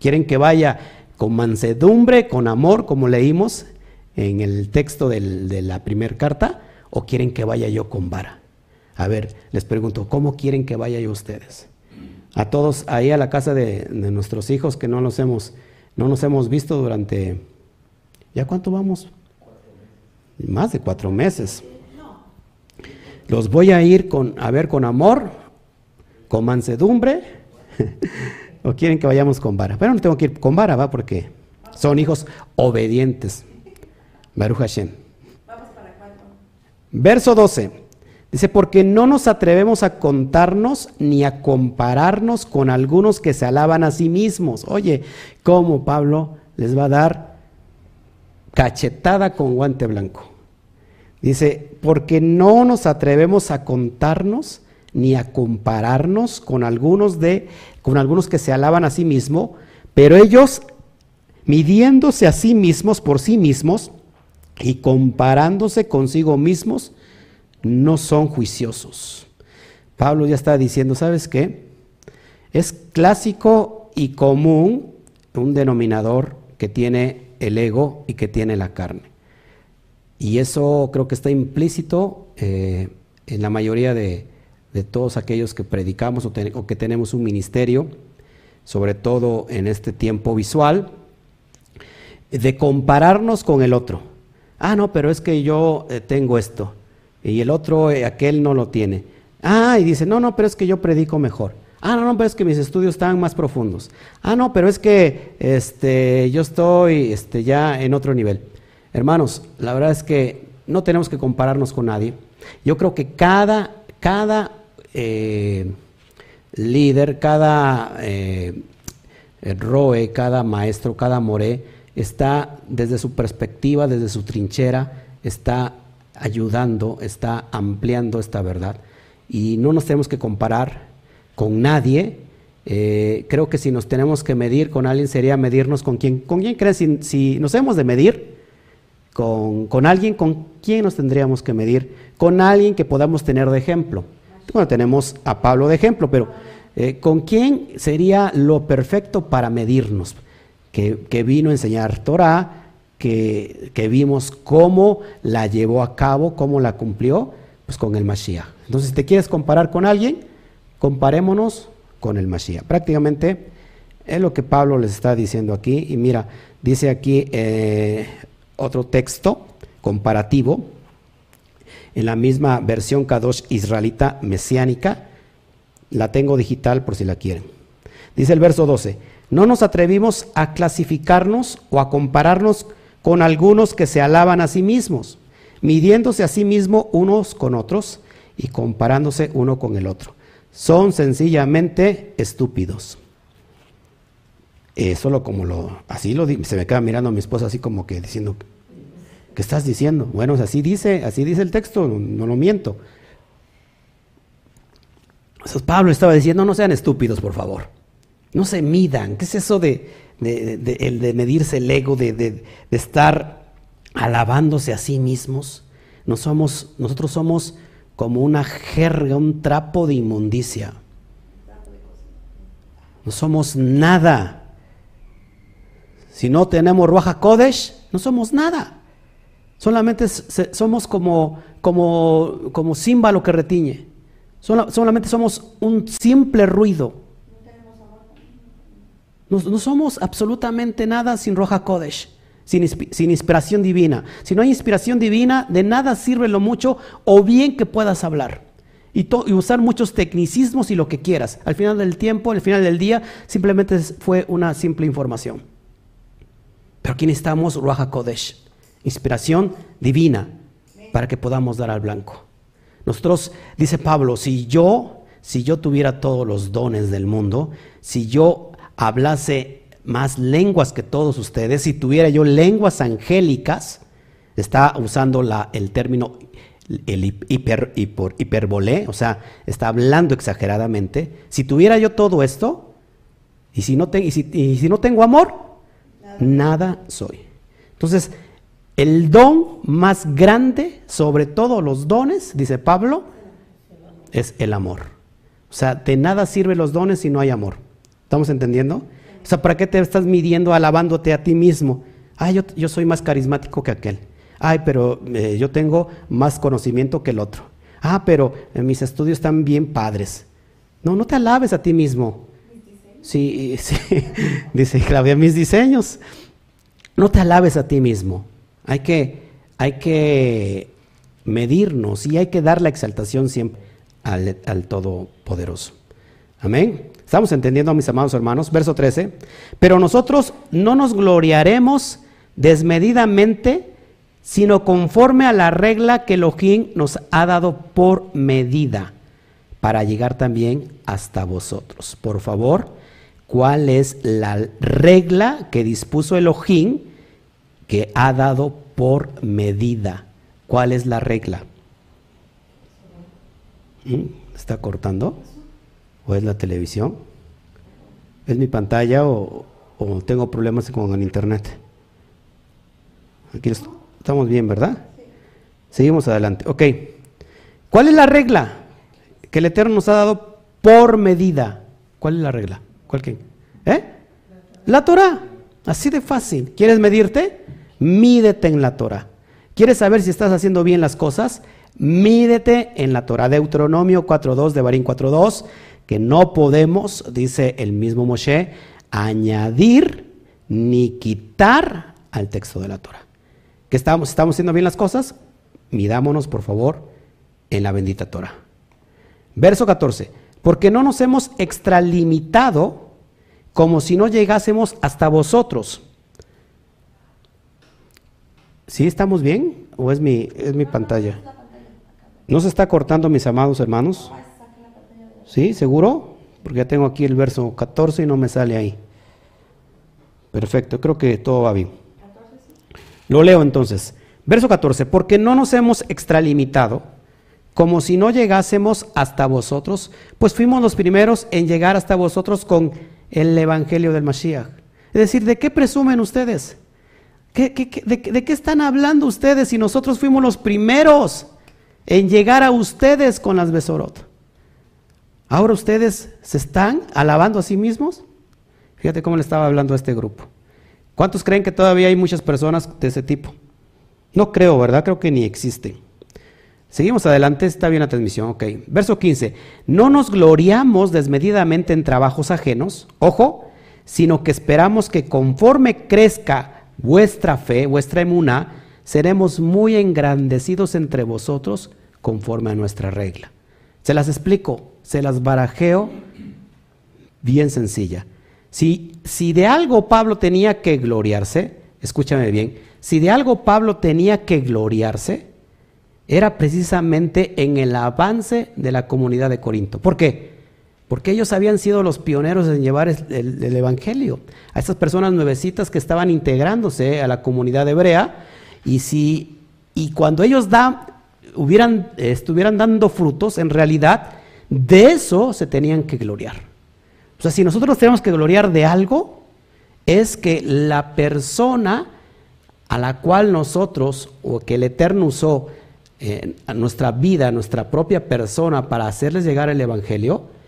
Quieren que vaya con mansedumbre, con amor, como leímos en el texto de la primera carta, o quieren que vaya yo con vara. A ver, les pregunto, ¿cómo quieren que vaya yo ustedes? a todos ahí a la casa de, nuestros hijos que no nos hemos, no nos hemos visto durante, ¿ya cuánto vamos? Más de cuatro meses. Los voy a ir con, a ver con amor, con mansedumbre, o quieren que vayamos con vara. Pero no tengo que ir con vara, va, porque son hijos obedientes. Baruch Hashem. Verso 12. Dice, porque no nos atrevemos a contarnos ni a compararnos con algunos que se alaban a sí mismos. Oye, ¿cómo Pablo les va a dar cachetada con guante blanco? Dice, porque no nos atrevemos a contarnos ni a compararnos con algunos de con algunos que se alaban a sí mismos, pero ellos midiéndose a sí mismos por sí mismos y comparándose consigo mismos, no son juiciosos. Pablo ya está diciendo, ¿sabes qué? Es clásico y común un denominador que tiene el ego y que tiene la carne. Y eso creo que está implícito eh, en la mayoría de, todos aquellos que predicamos o, que tenemos un ministerio, sobre todo en este tiempo visual, de compararnos con el otro. Ah, no, pero es que yo eh, tengo esto y el otro, eh, aquel no lo tiene. Ah, y dice, no, no, pero es que yo predico mejor. Ah, no, no, pero es que mis estudios están más profundos. Ah, no, pero es que este, yo estoy este, ya en otro nivel. Hermanos, la verdad es que no tenemos que compararnos con nadie. Yo creo que cada, cada eh, líder, cada eh, roe, cada maestro, cada moré, está desde su perspectiva, desde su trinchera, está ayudando, está ampliando esta verdad. Y no nos tenemos que comparar con nadie. Eh, creo que si nos tenemos que medir con alguien sería medirnos con quién. ¿Con quién crees? Si, nos hemos de medir con, con, alguien, ¿con quién nos tendríamos que medir? Con alguien que podamos tener de ejemplo. Bueno, tenemos a Pablo de ejemplo, pero eh, ¿con quién sería lo perfecto para medirnos? Que, vino a enseñar Torah, que, que, vimos cómo la llevó a cabo, cómo la cumplió, pues con el Mashiach. Entonces, si te quieres comparar con alguien, comparémonos con el Mashiach. Prácticamente es lo que Pablo les está diciendo aquí. Y mira, dice aquí eh, otro texto comparativo en la misma versión Kadosh israelita mesiánica. La tengo digital por si la quieren. Dice el verso 12, no nos atrevimos a clasificarnos o a compararnos con algunos que se alaban a sí mismos, midiéndose a sí mismos unos con otros y comparándose uno con el otro son sencillamente estúpidos. Solo como lo, así lo se me queda mirando a mi esposa así como que diciendo, ¿qué estás diciendo? Bueno, así dice, así dice el texto, no, lo miento. Pablo estaba diciendo, no sean estúpidos, por favor. No se midan. ¿Qué es eso de, de, medirse el ego, de, estar alabándose a sí mismos? No somos, nosotros somos como una jerga, un trapo de inmundicia. No somos nada. Si no tenemos Ruaja Kodesh, no somos nada. Solamente somos como, como, como címbalo que retiñe. solamente somos un simple ruido. No, no somos absolutamente nada sin Roja Kodesh sin, inspiración divina. Si no hay inspiración divina, de nada sirve lo mucho o bien que puedas hablar. Y, usar muchos tecnicismos y lo que quieras. Al final del tiempo, al final del día, simplemente fue una simple información. Pero aquí necesitamos Ruach Kodesh, inspiración divina, para que podamos dar al blanco. Nosotros, dice Pablo, si yo, si yo tuviera todos los dones del mundo, si yo hablase más lenguas que todos ustedes, si tuviera yo lenguas angélicas, está usando la, el término el hiper, hiperbolé, o sea, está hablando exageradamente. Si tuviera yo todo esto, y si no, y si, no tengo amor, nada. soy. Entonces, el don más grande sobre todos los dones, dice Pablo, es el amor. O sea, de nada sirven los dones si no hay amor. ¿Estamos entendiendo? O sea, ¿para qué te estás midiendo alabándote a ti mismo? Ay, yo, yo soy más carismático que aquel. Ay, pero eh, yo tengo más conocimiento que el otro. Ah, pero eh, mis estudios están bien padres. No, no te alabes a ti mismo. Sí, [LAUGHS] sí, dice Claudia, mis diseños. No te alabes a ti mismo. Hay que, hay que medirnos y hay que dar la exaltación siempre al, al Todopoderoso. Amén. ¿Estamos entendiendo, mis amados hermanos? Verso 13. Pero nosotros no nos gloriaremos desmedidamente, sino conforme a la regla que Elohim nos ha dado por medida, para llegar también hasta vosotros. Por favor, ¿cuál es la regla que dispuso Elohim que ha dado por medida? ¿Cuál es la regla? ¿Mm? ¿Está cortando? ¿O es la televisión? ¿Es mi pantalla o, tengo problemas con el internet? Aquí estamos bien, ¿verdad? Seguimos adelante. Ok. ¿Cuál es la regla que el Eterno nos ha dado por medida? ¿Cuál es la regla? ¿Cuál qué? ¿Eh? La Torah. Así de fácil. ¿Quieres medirte? Mídete en la Torah. ¿Quieres saber si estás haciendo bien las cosas? Mídete en la Torah Deuteronomio 4.2 de Barín 4.2, que no podemos, dice el mismo Moshe, añadir ni quitar al texto de la Torah. ¿Que estamos, estamos haciendo bien las cosas? Midámonos, por favor, en la bendita Torah. Verso 14. Porque no nos hemos extralimitado como si no llegásemos hasta vosotros. ¿Sí estamos bien? ¿O es mi, es mi pantalla? ¿No se está cortando, mis amados hermanos? ¿Sí? ¿Seguro? Porque ya tengo aquí el verso 14 y no me sale ahí. Perfecto, creo que todo va bien. Lo leo entonces. Verso 14, porque no nos hemos extralimitado, como si no llegásemos hasta vosotros, pues fuimos los primeros en llegar hasta vosotros con el Evangelio del Mashiach. Es decir, ¿de qué presumen ustedes? De, de, qué están hablando ustedes si nosotros fuimos los primeros en llegar a ustedes con las Besorot? Ahora ustedes se están alabando a sí mismos. Fíjate cómo le estaba hablando a este grupo. ¿Cuántos creen que todavía hay muchas personas de ese tipo? No creo, ¿verdad? Creo que ni existen. Seguimos adelante, está bien la transmisión, ok. Verso 15. No nos gloriamos desmedidamente en trabajos ajenos, ojo, sino que esperamos que conforme crezca vuestra fe, vuestra emuna, seremos muy engrandecidos entre vosotros conforme a nuestra regla. Se las explico, se las barajeo bien sencilla. Si, si de algo Pablo tenía que gloriarse, escúchame bien, si de algo Pablo tenía que gloriarse, era precisamente en el avance de la comunidad de Corinto. ¿Por qué? Porque ellos habían sido los pioneros en llevar el, Evangelio a esas personas nuevecitas que estaban integrándose a la comunidad hebrea. Y, si, y cuando ellos hubieran, estuvieran dando frutos, en realidad de eso se tenían que gloriar. O sea, si nosotros tenemos que gloriar de algo, es que la persona a la cual nosotros, o que el Eterno usó en nuestra vida, nuestra propia persona, para hacerles llegar el Evangelio,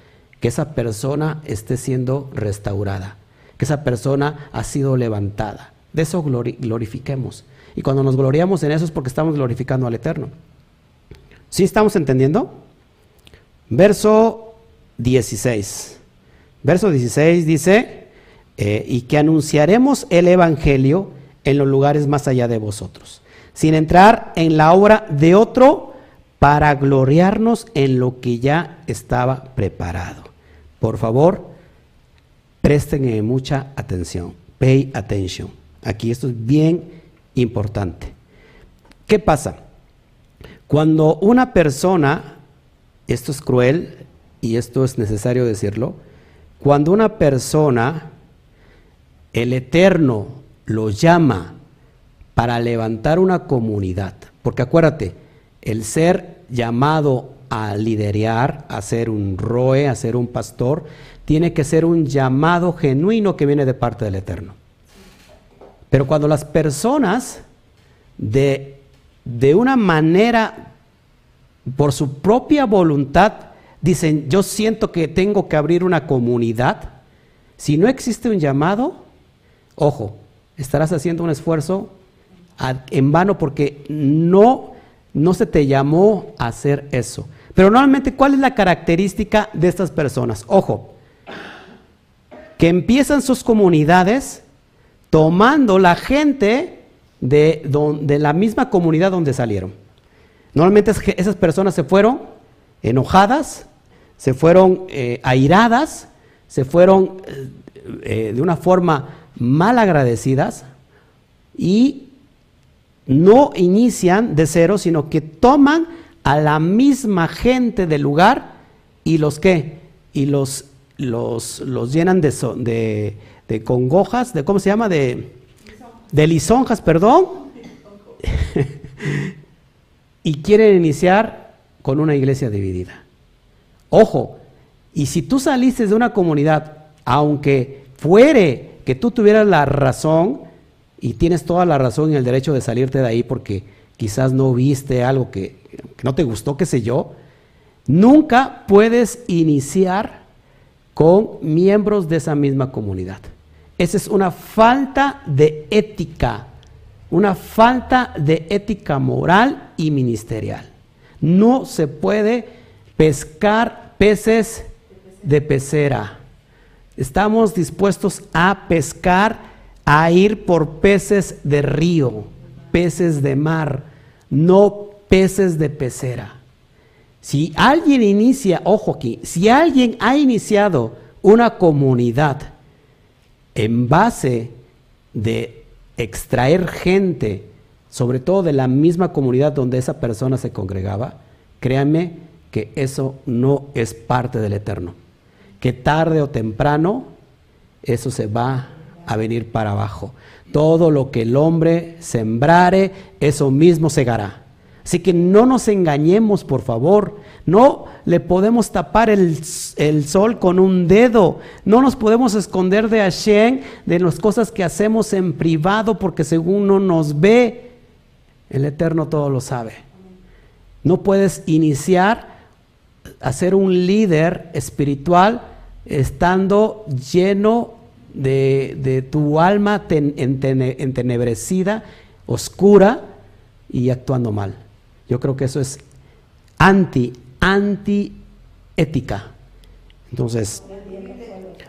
que esa persona esté siendo restaurada, que esa persona ha sido levantada. De eso glorifiquemos. Y cuando nos gloriamos en eso es porque estamos glorificando al Eterno. ¿Sí estamos entendiendo? Verso 16. Verso 16 dice, eh, y que anunciaremos el Evangelio en los lugares más allá de vosotros, sin entrar en la obra de otro para gloriarnos en lo que ya estaba preparado. Por favor, presten mucha atención. Pay attention. Aquí esto es bien importante. ¿Qué pasa? Cuando una persona, esto es cruel y esto es necesario decirlo, cuando una persona, el Eterno lo llama para levantar una comunidad, porque acuérdate, el ser llamado a liderar, a ser un roe, a ser un pastor, tiene que ser un llamado genuino que viene de parte del Eterno. Pero cuando las personas de, de una manera, por su propia voluntad, dicen, yo siento que tengo que abrir una comunidad, si no existe un llamado, ojo, estarás haciendo un esfuerzo en vano porque no, no se te llamó a hacer eso. Pero normalmente, ¿cuál es la característica de estas personas? Ojo, que empiezan sus comunidades tomando la gente de, la misma comunidad donde salieron. Normalmente esas personas se fueron enojadas, se fueron eh, airadas, se fueron eh, eh, de una forma mal agradecidas y no inician de cero, sino que toman a la misma gente del lugar y los que y los, los, los llenan de, de, de, congojas, de cómo se llama, de, de lisonjas, perdón, [LAUGHS] y quieren iniciar con una iglesia dividida. Ojo, y si tú saliste de una comunidad, aunque fuere que tú tuvieras la razón, y tienes toda la razón y el derecho de salirte de ahí porque quizás no viste algo que, que no te gustó, qué sé yo, nunca puedes iniciar con miembros de esa misma comunidad. Esa es una falta de ética, una falta de ética moral y ministerial. No se puede pescar peces de pecera. Estamos dispuestos a pescar, a ir por peces de río, peces de mar, no peces de pecera. Si alguien inicia, ojo aquí, si alguien ha iniciado una comunidad en base de extraer gente, sobre todo de la misma comunidad donde esa persona se congregaba, créanme que eso no es parte del eterno. Que tarde o temprano eso se va a venir para abajo. Todo lo que el hombre sembrare, eso mismo segará. Así que no nos engañemos, por favor. No le podemos tapar el, sol con un dedo. No nos podemos esconder de Hashem, de las cosas que hacemos en privado, porque según no nos ve, el Eterno todo lo sabe. No puedes iniciar a ser un líder espiritual estando lleno de, tu alma entenebrecida, oscura y actuando mal. Yo creo que eso es anti, anti ética. Entonces,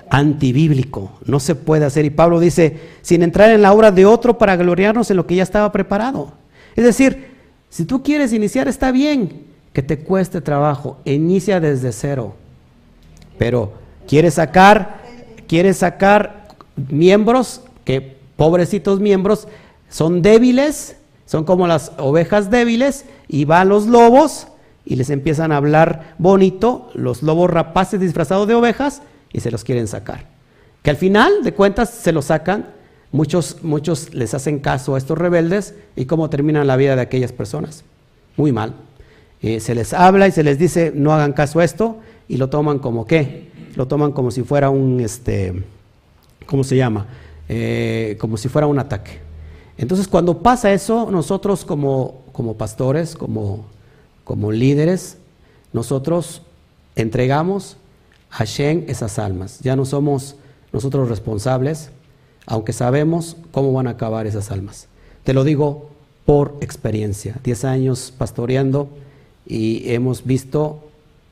antibíblico, no se puede hacer. Y Pablo dice, sin entrar en la obra de otro para gloriarnos en lo que ya estaba preparado. Es decir, si tú quieres iniciar, está bien, que te cueste trabajo, inicia desde cero. Pero quieres sacar, quieres sacar miembros, que pobrecitos miembros, son débiles, son como las ovejas débiles, y van los lobos y les empiezan a hablar bonito, los lobos rapaces disfrazados de ovejas, y se los quieren sacar. Que al final de cuentas se los sacan, muchos, muchos les hacen caso a estos rebeldes, y cómo termina la vida de aquellas personas. Muy mal. Eh, se les habla y se les dice, no hagan caso a esto, y lo toman como qué? Lo toman como si fuera un, este, ¿cómo se llama? Eh, como si fuera un ataque. Entonces, cuando pasa eso, nosotros como, como pastores, como, como líderes, nosotros entregamos a Shen esas almas. Ya no somos nosotros responsables, aunque sabemos cómo van a acabar esas almas. Te lo digo por experiencia. Diez años pastoreando y hemos visto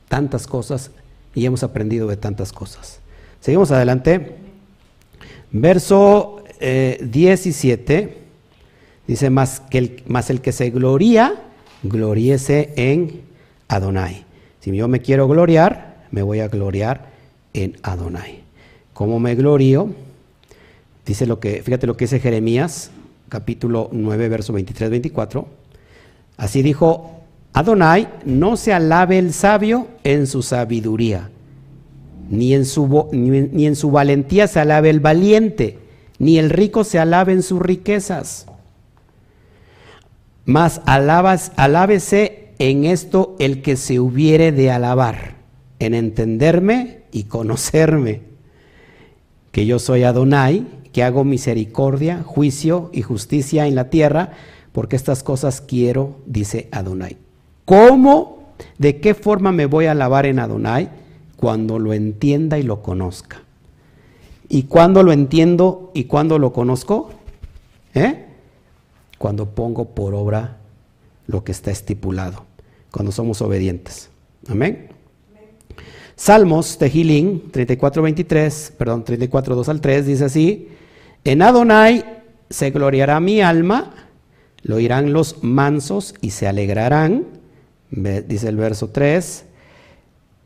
tantas cosas y hemos aprendido de tantas cosas. Seguimos adelante. Verso 17 eh, dice, más, que el, más el que se gloría, gloríese en Adonai. Si yo me quiero gloriar, me voy a gloriar en Adonai. ¿Cómo me glorio? Dice lo que, fíjate lo que dice Jeremías, capítulo 9, verso 23-24. Así dijo Adonai, no se alabe el sabio en su sabiduría, ni en su, ni en su valentía se alabe el valiente, ni el rico se alabe en sus riquezas. Mas alabas, alábese en esto el que se hubiere de alabar, en entenderme y conocerme, que yo soy Adonai, que hago misericordia, juicio y justicia en la tierra, porque estas cosas quiero, dice Adonai. ¿Cómo? ¿De qué forma me voy a alabar en Adonai? Cuando lo entienda y lo conozca. ¿Y cuando lo entiendo y cuando lo conozco? ¿Eh? Cuando pongo por obra lo que está estipulado, cuando somos obedientes. Amén. Salmos, Tejilín 34, 23, perdón, 34, 2 al 3, dice así, en Adonai se gloriará mi alma, lo oirán los mansos y se alegrarán dice el verso 3,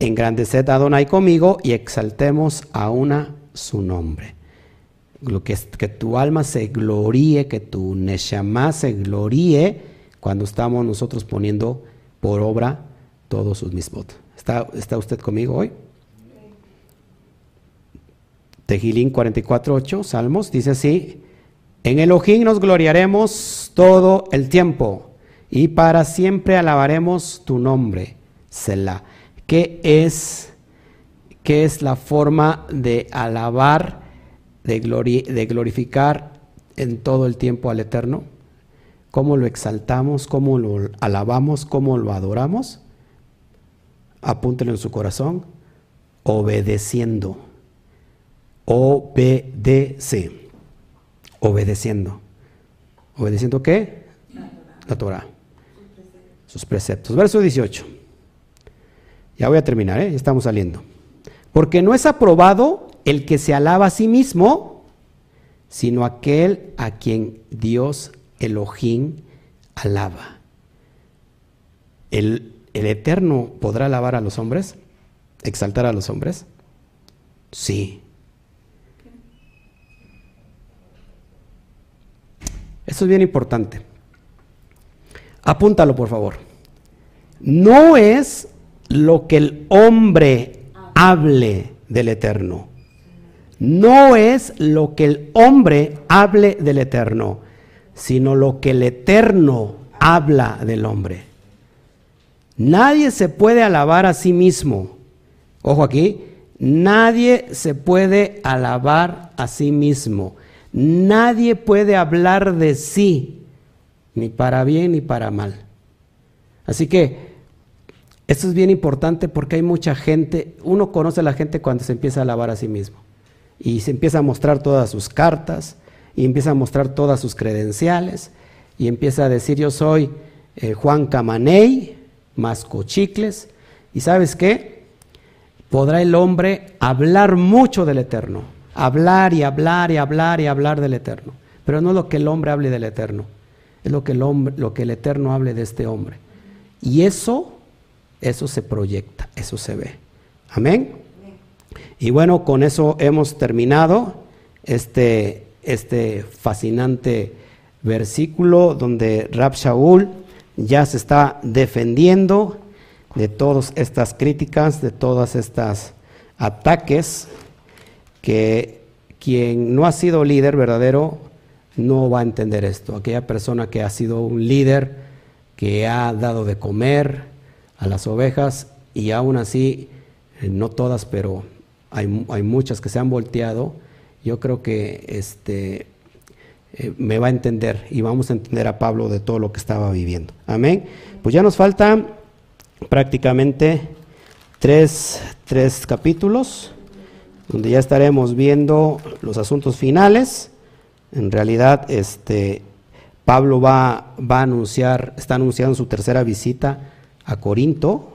engrandeced a Adonai conmigo y exaltemos a una su nombre. Que, que tu alma se gloríe, que tu neshama se gloríe cuando estamos nosotros poniendo por obra todos sus mismos. ¿Está, ¿Está usted conmigo hoy? Tejilín 44.8, Salmos, dice así, en Elohim nos gloriaremos todo el tiempo y para siempre alabaremos tu nombre, Selah. ¿Qué es, qué es la forma de alabar, de, de glorificar en todo el tiempo al Eterno? ¿Cómo lo exaltamos? ¿Cómo lo alabamos? ¿Cómo lo adoramos? Apúntelo en su corazón. Obedeciendo. Obedece. Obedeciendo. ¿Obedeciendo qué? La Torah. Sus preceptos. Verso 18. Ya voy a terminar, ¿eh? estamos saliendo. Porque no es aprobado el que se alaba a sí mismo, sino aquel a quien Dios Elohim alaba. ¿El, ¿El Eterno podrá alabar a los hombres? ¿Exaltar a los hombres? Sí. Eso es bien importante. Apúntalo, por favor. No es lo que el hombre hable del Eterno. No es lo que el hombre hable del Eterno, sino lo que el Eterno habla del hombre. Nadie se puede alabar a sí mismo. Ojo aquí, nadie se puede alabar a sí mismo. Nadie puede hablar de sí, ni para bien ni para mal. Así que esto es bien importante porque hay mucha gente, uno conoce a la gente cuando se empieza a alabar a sí mismo y se empieza a mostrar todas sus cartas y empieza a mostrar todas sus credenciales y empieza a decir yo soy eh, Juan Camaney, Masco Chicles y sabes qué, podrá el hombre hablar mucho del Eterno hablar y hablar y hablar y hablar del Eterno. Pero no lo que el hombre hable del Eterno, es lo que el, hombre, lo que el Eterno hable de este hombre. Y eso, eso se proyecta, eso se ve. Amén. Y bueno, con eso hemos terminado este, este fascinante versículo donde Rab Shaul ya se está defendiendo de todas estas críticas, de todas estas ataques que quien no ha sido líder verdadero no va a entender esto. Aquella persona que ha sido un líder, que ha dado de comer a las ovejas y aún así, eh, no todas, pero hay, muchas que se han volteado, yo creo que este, eh, me va a entender y vamos a entender a Pablo de todo lo que estaba viviendo. Amén. Pues ya nos faltan prácticamente tres, tres capítulos donde ya estaremos viendo los asuntos finales. En realidad, este, Pablo va, va a anunciar, está anunciando su tercera visita a Corinto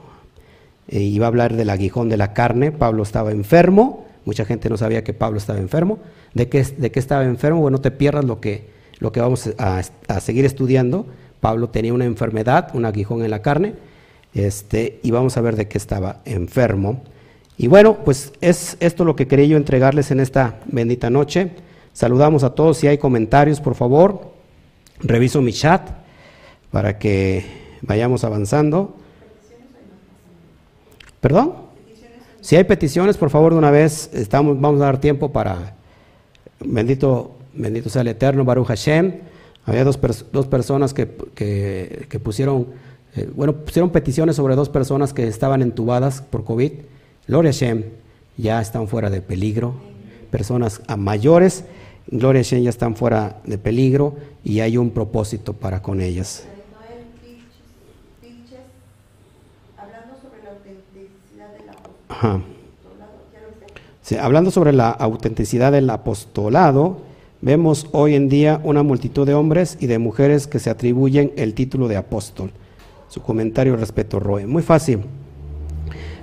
eh, va a hablar del aguijón de la carne. Pablo estaba enfermo, mucha gente no sabía que Pablo estaba enfermo. ¿De qué, estaba enfermo? Bueno, no te pierdas lo que, lo que vamos a, a, seguir estudiando. Pablo tenía una enfermedad, un aguijón en la carne, este, y vamos a ver de qué estaba enfermo. Y bueno, pues es esto lo que quería yo entregarles en esta bendita noche. Saludamos a todos. Si hay comentarios, por favor, reviso mi chat para que vayamos avanzando. ¿Perdón? Si hay peticiones, por favor, de una vez, estamos, vamos a dar tiempo para, bendito, bendito sea el Eterno, Baruch Hashem. Había dos, dos personas que, que, pusieron, eh, bueno, pusieron peticiones sobre dos personas que estaban entubadas por COVID. Gloria a Shem, ya están fuera de peligro. Personas a mayores, Gloria a Shem, ya están fuera de peligro y hay un propósito para con ellas. Hablando sobre la autenticidad Sí, hablando sobre la autenticidad del apostolado, vemos hoy en día una multitud de hombres y de mujeres que se atribuyen el título de apóstol. Su comentario respecto a Roe. Muy fácil.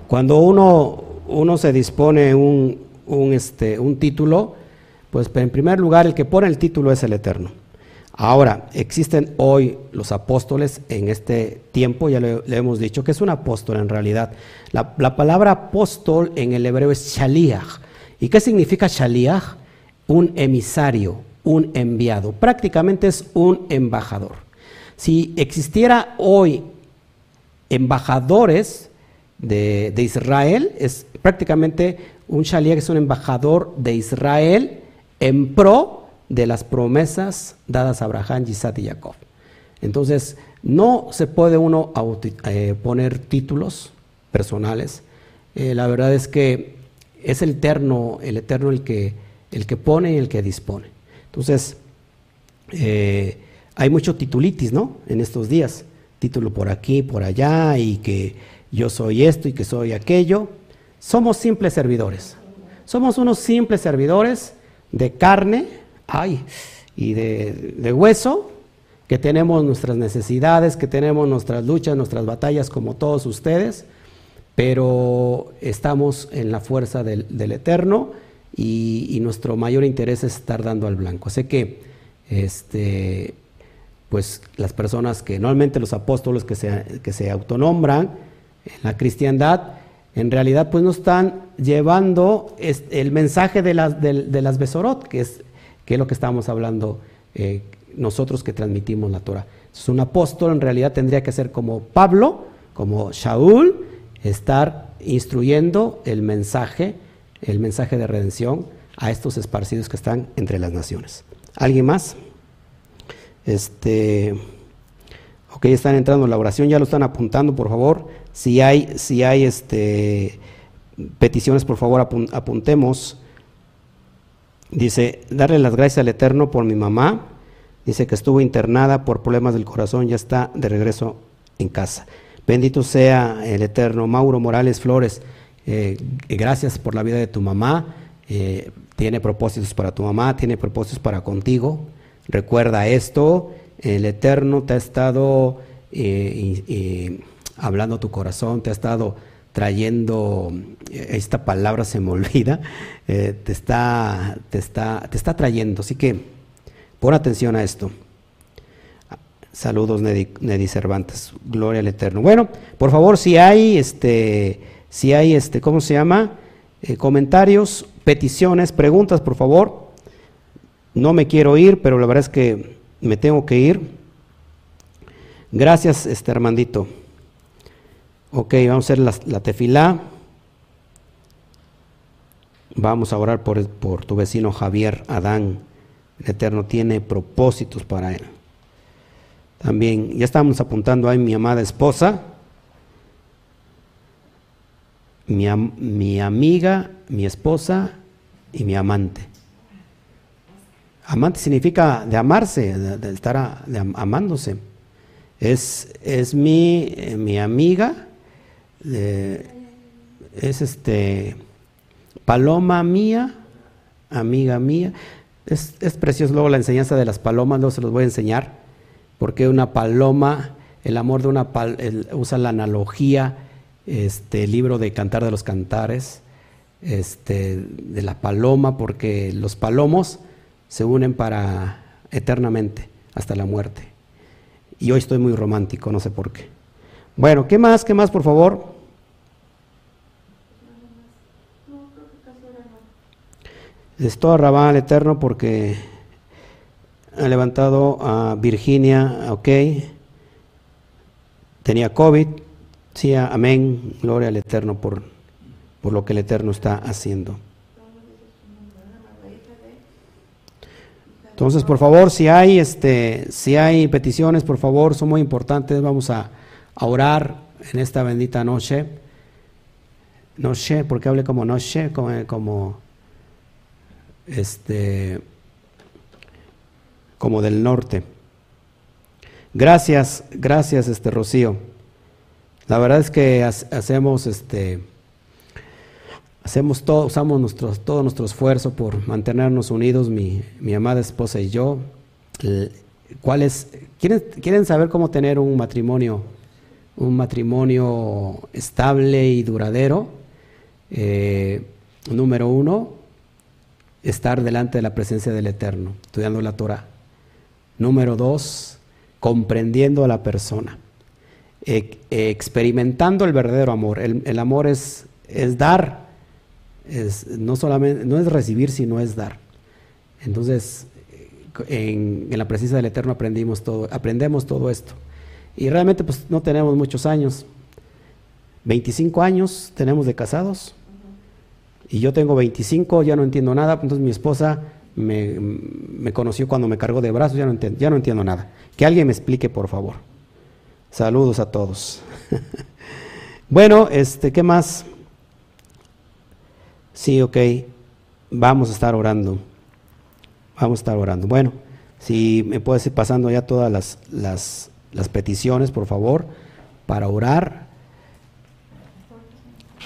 Cuando uno, uno se dispone un, un, este, un título, pues en primer lugar el que pone el título es el Eterno. Ahora, existen hoy los apóstoles en este tiempo, ya le, hemos dicho que es un apóstol en realidad. La, la, palabra apóstol en el hebreo es shaliach. ¿Y qué significa shaliach? Un emisario, un enviado. Prácticamente es un embajador. Si existiera hoy embajadores, de, Israel, es prácticamente un Shaliach, es un embajador de Israel en pro de las promesas dadas a Abraham, Isaac y Jacob. Entonces, no se puede uno eh, poner títulos personales. Eh, la verdad es que es el eterno, el eterno el que, el que pone y el que dispone. Entonces, eh, hay mucho titulitis, ¿no? En estos días. Título por aquí, por allá, y que yo soy esto y que soy aquello. Somos simples servidores. Somos unos simples servidores de carne ay, y de, hueso que tenemos nuestras necesidades, que tenemos nuestras luchas, nuestras batallas como todos ustedes, pero estamos en la fuerza del, Eterno y, nuestro mayor interés es estar dando al blanco. Sé que este, pues las personas que normalmente los apóstoles que se, que se autonombran en la cristiandad, en realidad pues no están llevando el mensaje de las, de, las Besorot, que es, que es lo que estamos hablando eh, nosotros que transmitimos la Torah. Es un apóstol en realidad tendría que ser como Pablo, como Shaul, estar instruyendo el mensaje, el mensaje de redención a estos esparcidos que están entre las naciones. ¿Alguien más? Este, ok, están entrando en la oración, ya lo están apuntando, por favor. Si hay, si hay este, peticiones, por favor, apuntemos. Dice, darle las gracias al Eterno por mi mamá. Dice que estuvo internada por problemas del corazón, ya está de regreso en casa. Bendito sea el Eterno. Mauro Morales Flores, eh, gracias por la vida de tu mamá. Eh, tiene propósitos para tu mamá, tiene propósitos para contigo. Recuerda esto, el Eterno te ha estado eh, hablando a tu corazón, te ha estado trayendo, esta palabra se me [LAUGHS] olvida, te, está, te, está, te está trayendo. Así que pon atención a esto. Saludos, Nedi, Cervantes. Gloria al Eterno. Bueno, por favor, si hay, este, si hay, este, ¿cómo se llama? Eh, comentarios, peticiones, preguntas, por favor. No me quiero ir, pero la verdad es que me tengo que ir. Gracias, este Armandito. Ok, vamos a hacer la, la tefilá. Vamos a orar por, por tu vecino Javier Adán. El Eterno tiene propósitos para él. También ya estamos apuntando ahí mi amada esposa, mi, mi amiga, mi esposa y mi amante. Amante significa de amarse, de, estar amándose. Es, es mi, eh, mi amiga, es este paloma mía, amiga mía. Es, es precioso luego la enseñanza de las palomas, luego se los voy a enseñar porque una paloma, el amor de una paloma, usa la analogía, este libro de Cantar de los Cantares, este, de la paloma, porque los palomos se unen para eternamente, hasta la muerte. Y hoy estoy muy romántico, no sé por qué. Bueno, ¿qué más? ¿Qué más, por favor? Esto a al Eterno porque ha levantado a Virginia, ok, tenía COVID, sí, amén, gloria al Eterno por, por lo que el Eterno está haciendo. Entonces, por favor, si hay, este, si hay peticiones, por favor, son muy importantes. Vamos a, orar en esta bendita noche. Noche, porque hable como noche, como, este como del norte. Gracias, gracias, este Rocío. La verdad es que hacemos este hacemos todo, usamos nuestro, todo nuestro esfuerzo por mantenernos unidos, mi, mi amada esposa y yo. ¿Cuáles quieren, quieren saber cómo tener un matrimonio, un matrimonio estable y duradero? Eh, número uno, estar delante de la presencia del Eterno, estudiando la Torah. Número dos, comprendiendo a la persona, e, experimentando el verdadero amor. El, amor es, es dar, es, no, solamente, no es recibir, sino es dar. Entonces, en, en, la presencia del Eterno aprendimos todo, aprendemos todo esto. Y realmente pues no tenemos muchos años. 25 años tenemos de casados. Y yo tengo 25, ya no entiendo nada. Entonces mi esposa me, conoció cuando me cargó de brazos, ya no, entiendo, ya no entiendo nada. Que alguien me explique, por favor. Saludos a todos. [LAUGHS] bueno, este, ¿qué más? Sí, ok. Vamos a estar orando. Vamos a estar orando. Bueno, si me puedes ir pasando ya todas las, las, las peticiones, por favor, para orar.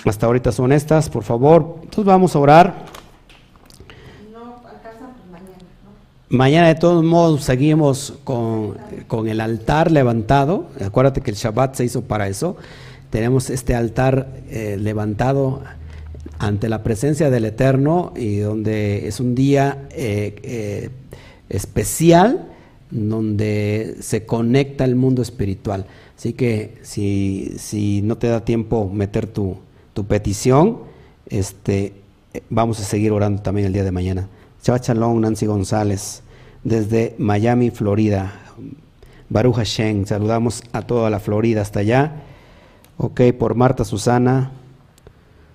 Hasta ahorita son estas, por favor. Entonces vamos a orar. Mañana de todos modos seguimos con, con, el altar levantado. Acuérdate que el Shabbat se hizo para eso. Tenemos este altar eh, levantado ante la presencia del Eterno y donde es un día eh, eh, especial donde se conecta el mundo espiritual. Así que si, si no te da tiempo meter tu, tu petición, este, vamos a seguir orando también el día de mañana. Shabbat Shalom, Nancy González, desde Miami, Florida. Baruch Hashem, saludamos a toda la Florida hasta allá. Ok, por Marta Susana,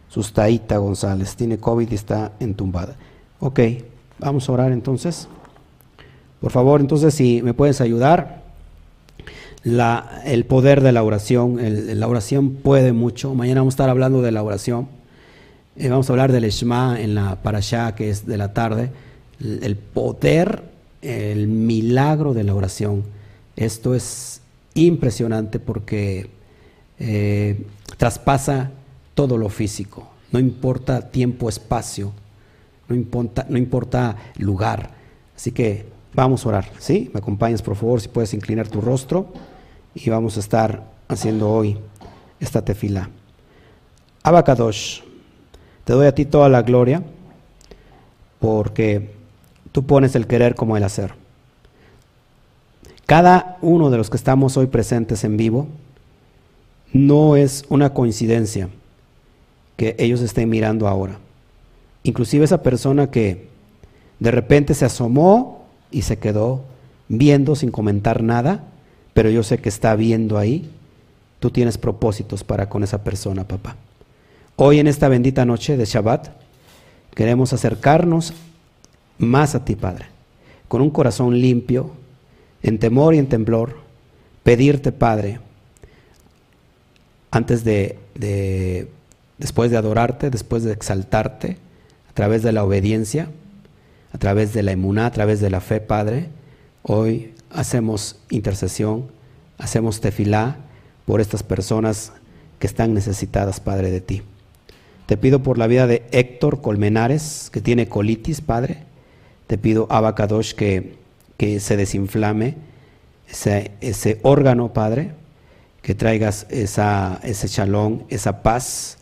Sustaita González, tiene COVID y está entumbada. Ok, vamos a orar entonces. Por favor, entonces, si me puedes ayudar, el poder de la oración, la oración puede mucho. Mañana vamos a estar hablando de la oración. Eh, vamos a hablar del Shema en la parashá que es de la tarde. El, poder, el milagro de la oración. Esto es impresionante porque eh, traspasa todo lo físico. No importa tiempo, espacio. No importa, no importa lugar. Así que vamos a orar. ¿Sí? Me acompañas, por favor, si puedes inclinar tu rostro. Y vamos a estar haciendo hoy esta tefila. Abacadosh. Te doy a ti toda la gloria porque tú pones el querer como el hacer. Cada uno de los que estamos hoy presentes en vivo no es una coincidencia que ellos estén mirando ahora. Inclusive esa persona que de repente se asomó y se quedó viendo sin comentar nada, pero yo sé que está viendo ahí, tú tienes propósitos para con esa persona, papá. Hoy en esta bendita noche de Shabbat queremos acercarnos más a ti, Padre, con un corazón limpio, en temor y en temblor, pedirte, Padre, antes de, después de adorarte, después de exaltarte, a través de la obediencia, a través de la emuná, a través de la fe, Padre, hoy hacemos intercesión, hacemos tefilá por estas personas que están necesitadas, Padre, de ti. Te pido por la vida de Héctor Colmenares, que tiene colitis, Padre. Te pido, Abacadosh, que, que se desinflame ese, ese, órgano, Padre. Que traigas esa, ese chalón, esa paz.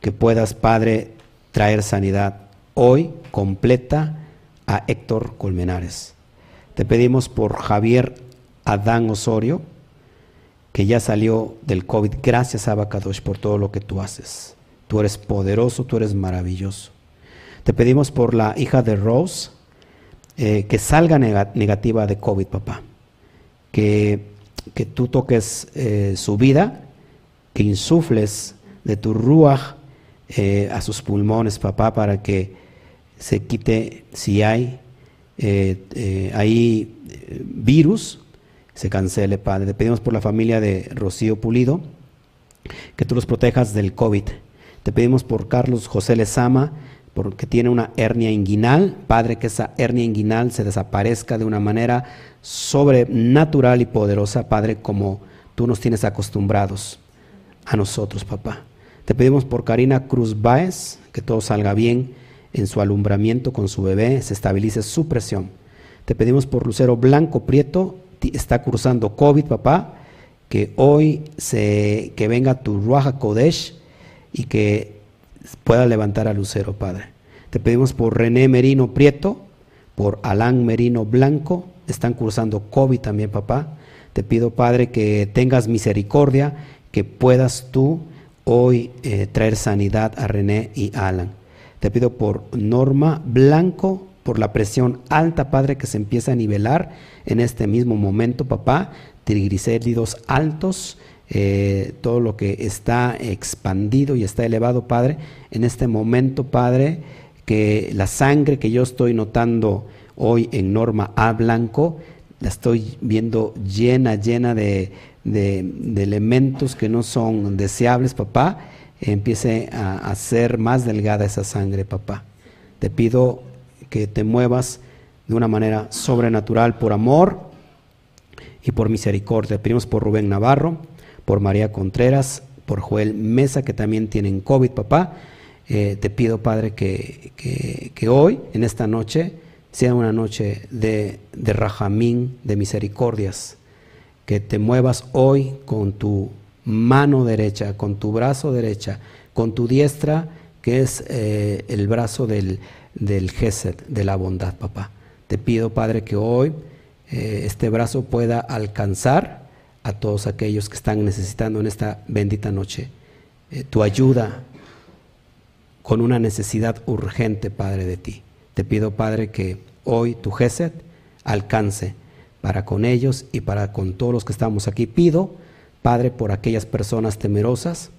Que puedas, Padre, traer sanidad hoy completa a Héctor Colmenares. Te pedimos por Javier Adán Osorio, que ya salió del COVID. Gracias, Abacadosh, por todo lo que tú haces. Tú eres poderoso, tú eres maravilloso. Te pedimos por la hija de Rose eh, que salga negativa de COVID, papá. Que, que tú toques eh, su vida, que insufles de tu ruaj eh, a sus pulmones, papá, para que se quite, si hay ahí virus, se cancele, Padre. Te pedimos por la familia de Rocío Pulido, que tú los protejas del COVID te pedimos por Carlos José Lezama, porque tiene una hernia inguinal. Padre, que esa hernia inguinal se desaparezca de una manera sobrenatural y poderosa, Padre, como tú nos tienes acostumbrados a nosotros, papá. Te pedimos por Karina Cruz Báez, que todo salga bien en su alumbramiento con su bebé, se estabilice su presión. Te pedimos por Lucero Blanco Prieto, está cursando COVID, papá, que hoy se, que venga tu Ruaja Kodesh y que pueda levantar a Lucero, Padre. Te pedimos por René Merino Prieto, por Alán Merino Blanco, están cursando COVID también, papá. Te pido, Padre, que tengas misericordia, que puedas tú hoy eh, traer sanidad a René y Alan. Te pido por Norma Blanco, por la presión alta, Padre, que se empieza a nivelar en este mismo momento, papá. Triglicéridos altos, eh, todo lo que está expandido y está elevado, Padre, en este momento, Padre, que la sangre que yo estoy notando hoy en norma A blanco, la estoy viendo llena, llena de, elementos que no son deseables, papá, empiece a, ser más delgada esa sangre, papá. Te pido que te muevas de una manera sobrenatural por amor y por misericordia. Pedimos por Rubén Navarro, por María Contreras, por Joel Mesa, que también tienen COVID, papá. Eh, te pido, Padre, que, que, hoy, en esta noche, sea una noche de, de rajamín, de misericordias, que te muevas hoy con tu mano derecha, con tu brazo derecha, con tu diestra, que es eh, el brazo del, del Gesed, de la bondad, papá. Te pido, Padre, que hoy eh, este brazo pueda alcanzar a todos aquellos que están necesitando en esta bendita noche eh, tu ayuda con una necesidad urgente, Padre, de ti. Te pido, Padre, que hoy tu Gesed alcance para con ellos y para con todos los que estamos aquí. Pido, Padre, por aquellas personas temerosas,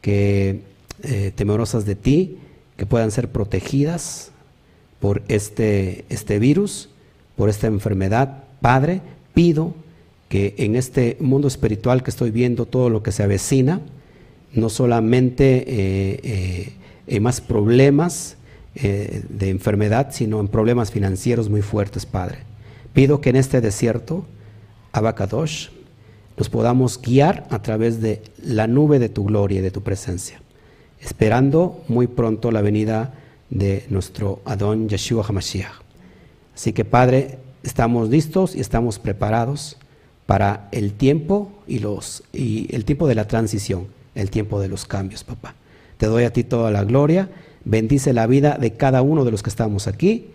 que eh, temerosas de ti, que puedan ser protegidas por este, este virus, por esta enfermedad. Padre, pido que en este mundo espiritual que estoy viendo, todo lo que se avecina, no solamente eh, eh, más problemas de enfermedad, sino en problemas financieros muy fuertes, Padre. Pido que en este desierto, Abacadosh, nos podamos guiar a través de la nube de tu gloria y de tu presencia, esperando muy pronto la venida de nuestro Adón Yeshua HaMashiach. Así que Padre, estamos listos y estamos preparados para el tiempo y, los, y el tiempo de la transición, el tiempo de los cambios, papá. Te doy a ti toda la gloria, bendice la vida de cada uno de los que estamos aquí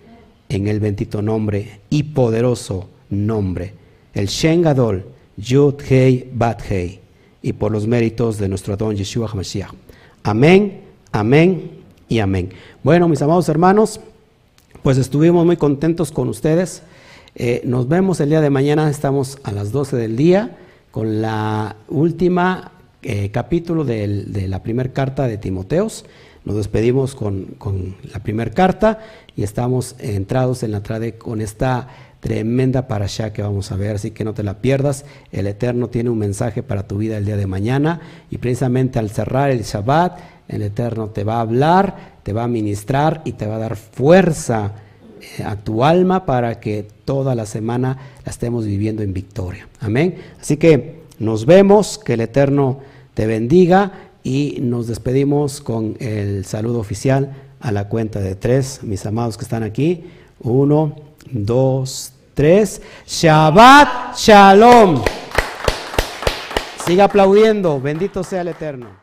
en el bendito nombre y poderoso nombre, el Shen Gadol, Yud Hei Bat Hei, y por los méritos de nuestro Adón Yeshua HaMashiach. Amén, amén y amén. Bueno, mis amados hermanos, pues estuvimos muy contentos con ustedes. Eh, nos vemos el día de mañana, estamos a las 12 del día con la última eh, capítulo de la primera carta de Timoteos. Nos despedimos con, la primera carta y estamos entrados en la trade con esta tremenda para allá que vamos a ver, así que no te la pierdas. El Eterno tiene un mensaje para tu vida el día de mañana y precisamente al cerrar el Shabbat, el Eterno te va a hablar, te va a ministrar y te va a dar fuerza eh, a tu alma para que toda la semana la estemos viviendo en victoria. Amén. Así que nos vemos, que el Eterno te bendiga y nos despedimos con el saludo oficial a la cuenta de tres, mis amados que están aquí. Uno, dos, tres. Shabbat Shalom. Siga aplaudiendo. Bendito sea el Eterno.